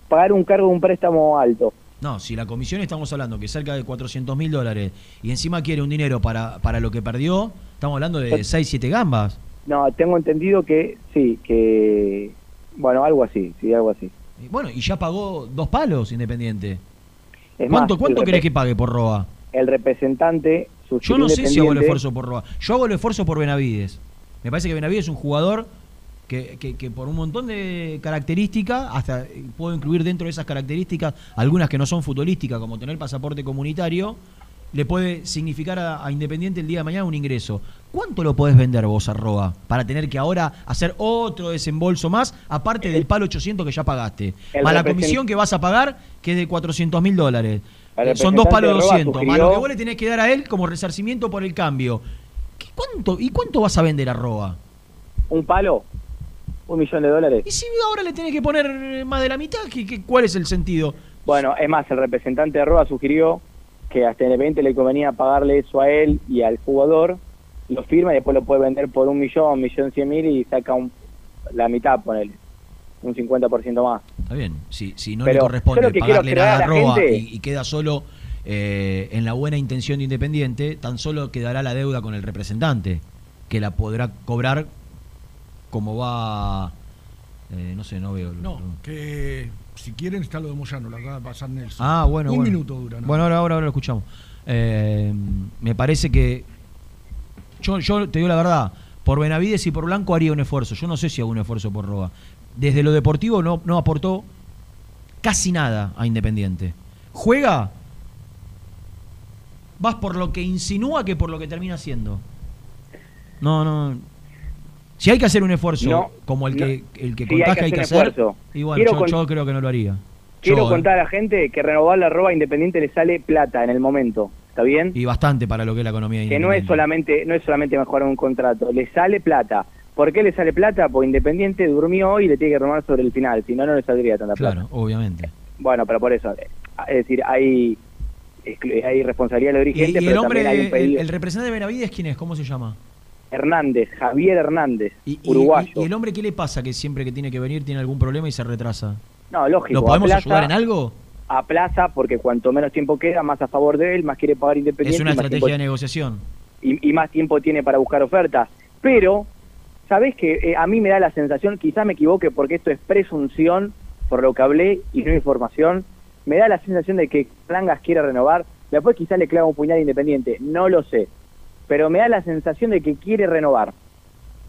pagar un cargo de un préstamo alto. No, si la comisión estamos hablando que cerca de 400 mil dólares y encima quiere un dinero para, para lo que perdió, estamos hablando de 6, 7 gambas. No, tengo entendido que sí, que. Bueno, algo así, sí, algo así. Y Bueno, y ya pagó dos palos Independiente. Es ¿Cuánto, más, cuánto querés que pague por Roa? El representante Yo no sé si hago el esfuerzo por Roa. Yo hago el esfuerzo por Benavides. Me parece que Benavides es un jugador que, que- que por un montón de características, hasta eh, puedo incluir dentro de esas características algunas que no son futbolísticas, como tener pasaporte comunitario, le puede significar a, a Independiente el día de mañana un ingreso. ¿Cuánto lo podés vender vos a Roa para tener que ahora hacer otro desembolso más, aparte del palo 800 que ya pagaste? Más la comisión que vas a pagar, que es de 400 mil dólares. El Son dos palos representante de Roa 200, más lo que vos le tenés que dar a él como resarcimiento por el cambio. ¿Qué- cuánto, ¿Y cuánto vas a vender a Roa? ¿Un palo? ¿Un millón de dólares? Y si ahora le tenés que poner más de la mitad, ¿qué, qué- cuál es el sentido? Bueno, es más, el representante de Roa sugirió que hasta Independiente le convenía pagarle eso a él y al jugador, lo firma y después lo puede vender por un millón, un millón cien mil y saca un, la mitad, ponele, un 50% más. Está bien, si, si no Pero le corresponde pagarle nada a la Roa gente- y, y queda solo eh, en la buena intención de Independiente, tan solo quedará la deuda con el representante, que la podrá cobrar como va... eh, no sé, no veo. No, que si quieren está lo de Moyano, lo acaba de pasar Nelson. Ah, bueno, Un bueno. minuto dura. ¿no? Bueno, ahora, ahora, ahora lo escuchamos. Eh, me parece que. Yo, yo te digo la verdad, por Benavides y por Blanco haría un esfuerzo. Yo no sé si hago un esfuerzo por Roa. Desde lo deportivo no, no aportó casi nada a Independiente. Juega. Vas por lo que insinúa que por lo que termina siendo. No, no. Si hay que hacer un esfuerzo No, como el que, el que Sí, hay contás que hay que hacer esfuerzo. y bueno, Quiero yo, con- yo creo que no lo haría. Quiero Yo, ¿eh? contar a la gente que renovar la roba Independiente le sale plata en el momento, ¿está bien? Y bastante para lo que es la economía que no es solamente no es solamente mejorar un contrato, le sale plata. ¿Por qué le sale plata? Porque Independiente durmió y le tiene que renovar sobre el final, si no, no le saldría tanta plata. Claro, obviamente. Bueno, pero por eso, eh, es decir, hay hay responsabilidad del dirigente, y pero el hombre, también hay un pedido. el representante de Benavides, ¿quién es? ¿Cómo se llama? Hernández, Javier Hernández, Y, uruguayo. y el hombre qué le pasa que siempre que tiene que venir tiene algún problema y se retrasa? no, lógico. ¿Lo podemos aplaza- ayudar en algo? Aplaza porque cuanto menos tiempo queda, más a favor de él, más quiere pagar Independiente. Es una estrategia de negociación. y, y más tiempo tiene para buscar ofertas. Pero, ¿sabés que eh, a mí me da la sensación, quizá me equivoque porque esto es presunción por lo que hablé y no información, me da la sensación de que Plangas quiere renovar, después quizá le clava un puñal independiente, no lo sé, pero me da la sensación de que quiere renovar.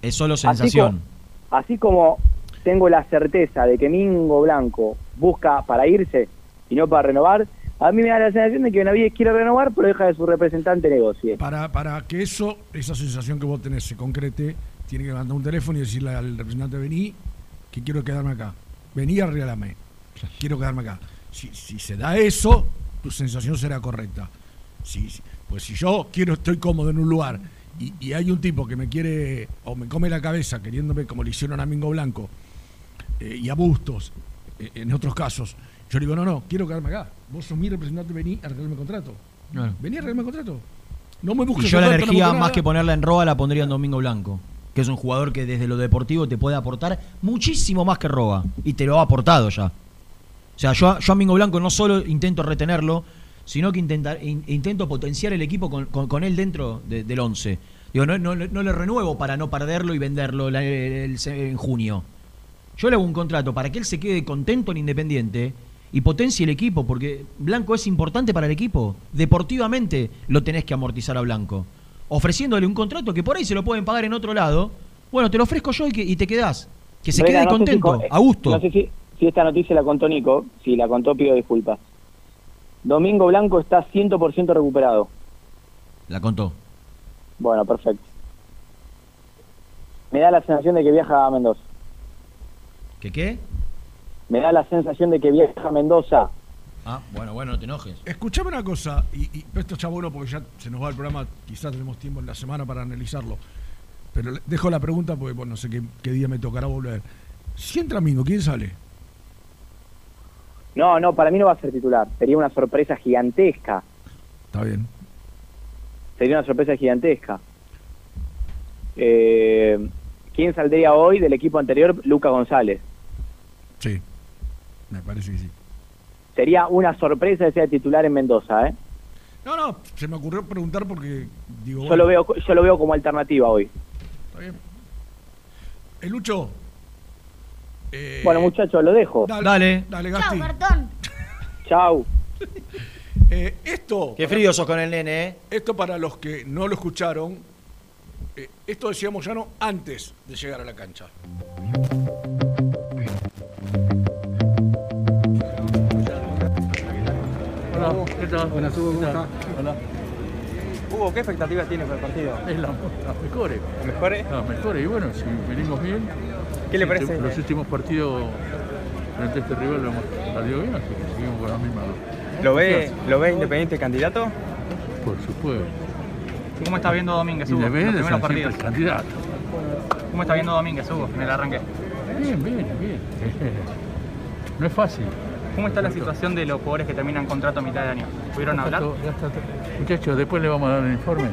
Es solo Así sensación. Así como tengo la certeza de que Mingo Blanco busca para irse y no para renovar, a mí me da la sensación de que Benavides quiere renovar, pero deja de su representante negocie. Para, para que eso, esa sensación que vos tenés se concrete, tiene que mandar un teléfono y decirle al representante, vení, que quiero quedarme acá. Vení, arreglame. Quiero quedarme acá. Si, si se da eso, tu sensación será correcta. Si, pues si yo quiero, estoy cómodo en un lugar y, y hay un tipo que me quiere o me come la cabeza queriéndome como le hicieron a Mingo Blanco eh, y a Bustos, eh, en otros casos, yo le digo, no, no, quiero quedarme acá. Vos sos mi representante, vení, arreglame el contrato. Claro. Vení, arreglame el contrato. No me Y busques yo la no energía, más que ponerla en Roa, la pondría en Domingo Blanco. Que es un jugador que desde lo deportivo te puede aportar muchísimo más que Roa. Y te lo ha aportado ya. O sea, yo, yo a Mingo Blanco no solo intento retenerlo, sino que intenta- in- intento potenciar el equipo con, con- él dentro de- del 11. Digo, no, no, no le renuevo para no perderlo y venderlo el- en junio. Yo le hago un contrato para que él se quede contento en Independiente y potencie el equipo, porque Blanco es importante para el equipo. Deportivamente lo tenés que amortizar a Blanco. Ofreciéndole un contrato que por ahí se lo pueden pagar en otro lado. Bueno, te lo ofrezco yo y, que, y te quedás. Que se quede no si contento, con- a gusto. No sé si, si esta noticia la contó Nico. Si la contó, pido disculpas. Domingo Blanco está 100% recuperado. La contó. Bueno, perfecto. Me da la sensación de que viaja a Mendoza. ¿Qué qué? Me da la sensación de que viaja a Mendoza. Ah, bueno, bueno, no te enojes. Escuchame una cosa, y, y esto está bueno porque ya se nos va el programa, quizás tenemos tiempo en la semana para analizarlo. Pero le- dejo la pregunta porque bueno, no sé qué, qué día me tocará volver. Si entra Mingo, ¿quién sale? No, no, para mí no va a ser titular. Sería una sorpresa gigantesca. Está bien. Sería una sorpresa gigantesca. Eh, ¿Quién saldría hoy del equipo anterior? Luca González. Sí, me parece que sí. Sería una sorpresa que sea titular en Mendoza, ¿eh? No, no, se me ocurrió preguntar porque digo. Yo bueno, lo veo, yo lo veo como alternativa hoy. Está bien. El Lucho, Eh, Bueno, muchachos, lo dejo. Dale. Dale, Chao, Gasti. cartón. Chau. Eh, esto. Qué frío sos con el nene, ¿eh? Esto para los que no lo escucharon. eh, esto decíamos ya no antes de llegar a la cancha. Hola, ¿qué tal? Buenas, Hugo, ¿cómo ¿Qué tal? Hola. Hugo, ¿qué expectativas tienes para el partido? Es la- las mejores. ¿Las mejores? Las mejores. Y bueno, si venimos bien. ¿Qué le parece? Los últimos partidos frente a este rival lo hemos salido bien, así que seguimos con la misma. ¿Lo ve. ¿Lo ve Independiente candidato? Por supuesto. ¿Cómo está viendo Domínguez, Hugo? Independiente Los son primeros siempre partidos. candidatos. ¿Cómo está viendo Domínguez, Hugo, en el arranque? Bien, bien, bien. No es fácil. ¿Cómo está la situación de los jugadores que terminan contrato a mitad de año? ¿Pudieron hablar? ya está. Muchachos, después le vamos a dar el informe.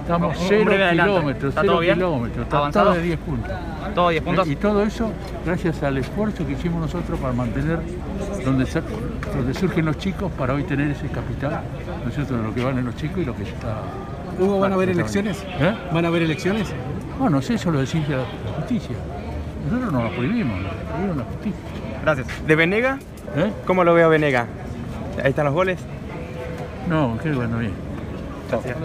Estamos Un- un cero kilómetros, ¿Está cero todo bien? kilómetros. Todo de 10 puntos. ¿Todo 10 puntos? Y todo eso gracias al esfuerzo que hicimos nosotros para mantener donde, surgen los chicos para hoy tener ese capital, ¿no es cierto?, de lo que valen los chicos y lo que está... Hugo, ¿van a haber elecciones? elecciones? ¿Van a haber elecciones? No, no sé, eso lo decide la justicia. Nosotros no lo prohibimos, lo prohibieron la justicia. Gracias. ¿De Venega? ¿Eh? ¿Cómo lo veo a Venega? Ahí están los goles. No, qué bueno, bien. Gracias.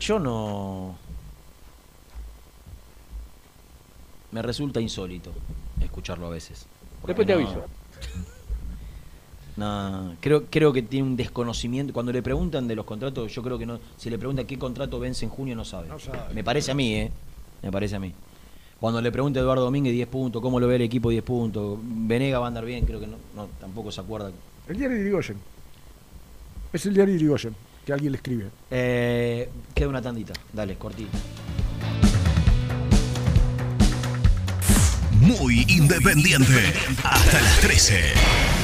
Yo no. Me resulta insólito escucharlo a veces. Después te no- aviso. No, creo, creo que tiene un desconocimiento. Cuando le preguntan de los contratos, yo creo que no. Si le preguntan qué contrato vence en junio, no sabe. No sabe. Me parece a mí, ¿eh? Me parece a mí. Cuando le pregunta a Eduardo Domínguez 10 puntos, cómo lo ve el equipo 10 puntos, Venega va a andar bien, creo que no, no tampoco se acuerda. El diario de Irigoyen. Es el diario de Irigoyen, que alguien le escribe. Eh, queda una tandita, dale, cortito. Muy independiente. Hasta las 13.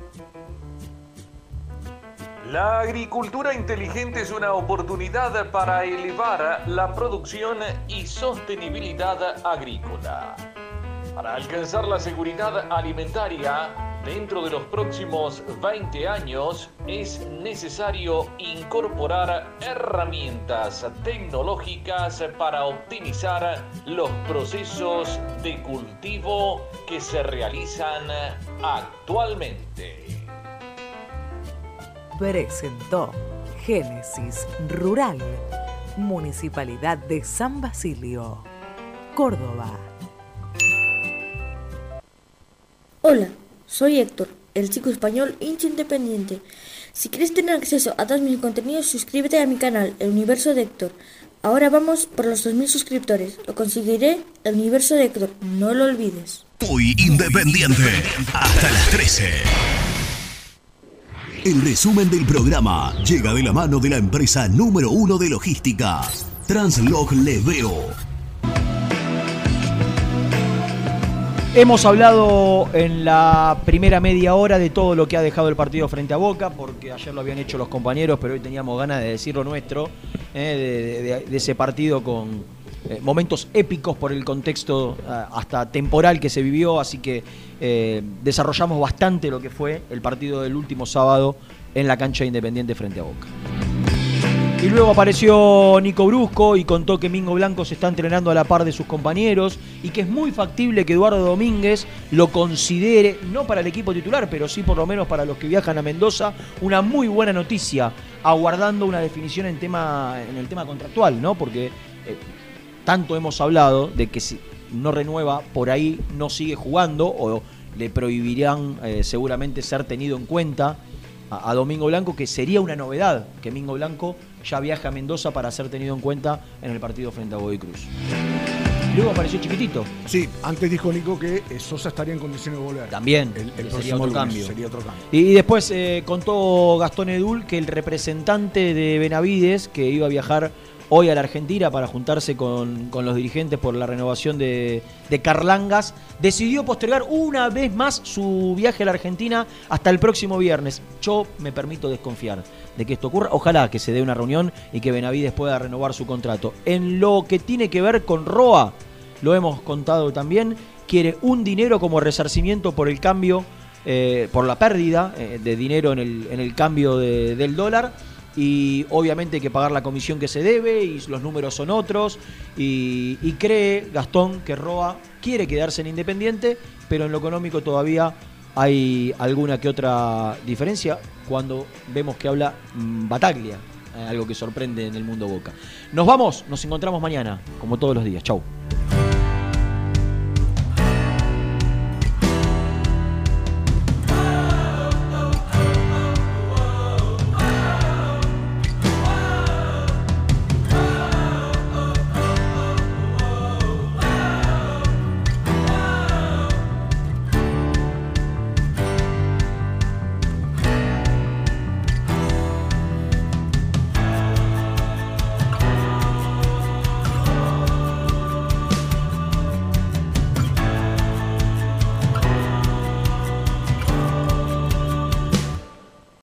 La agricultura inteligente es una oportunidad para elevar la producción y sostenibilidad agrícola. Para alcanzar la seguridad alimentaria dentro de los próximos 20 años es necesario incorporar herramientas tecnológicas para optimizar los procesos de cultivo que se realizan actualmente presentó Génesis Rural, Municipalidad de San Basilio, Córdoba. Hola, soy Héctor, el chico español hincha independiente. Si quieres tener acceso a todos mis contenidos, suscríbete a mi canal, El Universo de Héctor. Ahora vamos por los 2.000 suscriptores. Lo conseguiré, El Universo de Héctor. No lo olvides. Muy independiente. Hasta las 13. El resumen del programa llega de la mano de la empresa número uno de logística, Translog Leveo. Hemos hablado en la primera media hora de todo lo que ha dejado el partido frente a Boca, porque ayer lo habían hecho los compañeros, pero hoy teníamos ganas de decir lo nuestro, eh, de, ese partido con eh, momentos épicos por el contexto ah, hasta temporal que se vivió, así que eh, desarrollamos bastante lo que fue el partido del último sábado en la cancha de Independiente frente a Boca. Y luego apareció Nico Brusco y contó que Mingo Blanco se está entrenando a la par de sus compañeros y que es muy factible que Eduardo Domínguez lo considere, no para el equipo titular, pero sí por lo menos para los que viajan a Mendoza, una muy buena noticia, aguardando una definición en, tema, en el tema contractual, ¿no? Porque eh, tanto hemos hablado de que si no renueva, por ahí no sigue jugando o le prohibirán eh, seguramente ser tenido en cuenta a, a Domingo Blanco, que sería una novedad que Mingo Blanco ya viaja a Mendoza para ser tenido en cuenta en el partido frente a Godoy Cruz. Luego apareció chiquitito. Sí, antes dijo Nico que eh, Sosa estaría en condiciones de volver. También, el, el sería otro lunes, cambio. Sería otro cambio. Y, y después eh, contó Gastón Edul que el representante de Benavides, que iba a viajar hoy a la Argentina para juntarse con, con los dirigentes por la renovación de, de Carlangas, decidió postergar una vez más su viaje a la Argentina hasta el próximo viernes. Yo me permito desconfiar de que esto ocurra. Ojalá que se dé una reunión y que Benavides pueda renovar su contrato. En lo que tiene que ver con Roa, lo hemos contado también, quiere un dinero como resarcimiento por el cambio, eh, por la pérdida eh, de dinero en el, en el cambio de- del dólar. Y obviamente hay que pagar la comisión que se debe y los números son otros. Y, cree Gastón que Roa quiere quedarse en Independiente, pero en lo económico todavía hay alguna que otra diferencia cuando vemos que habla mm, Bataglia, eh, algo que sorprende en el mundo Boca. Nos vamos, nos encontramos mañana, como todos los días. Chau.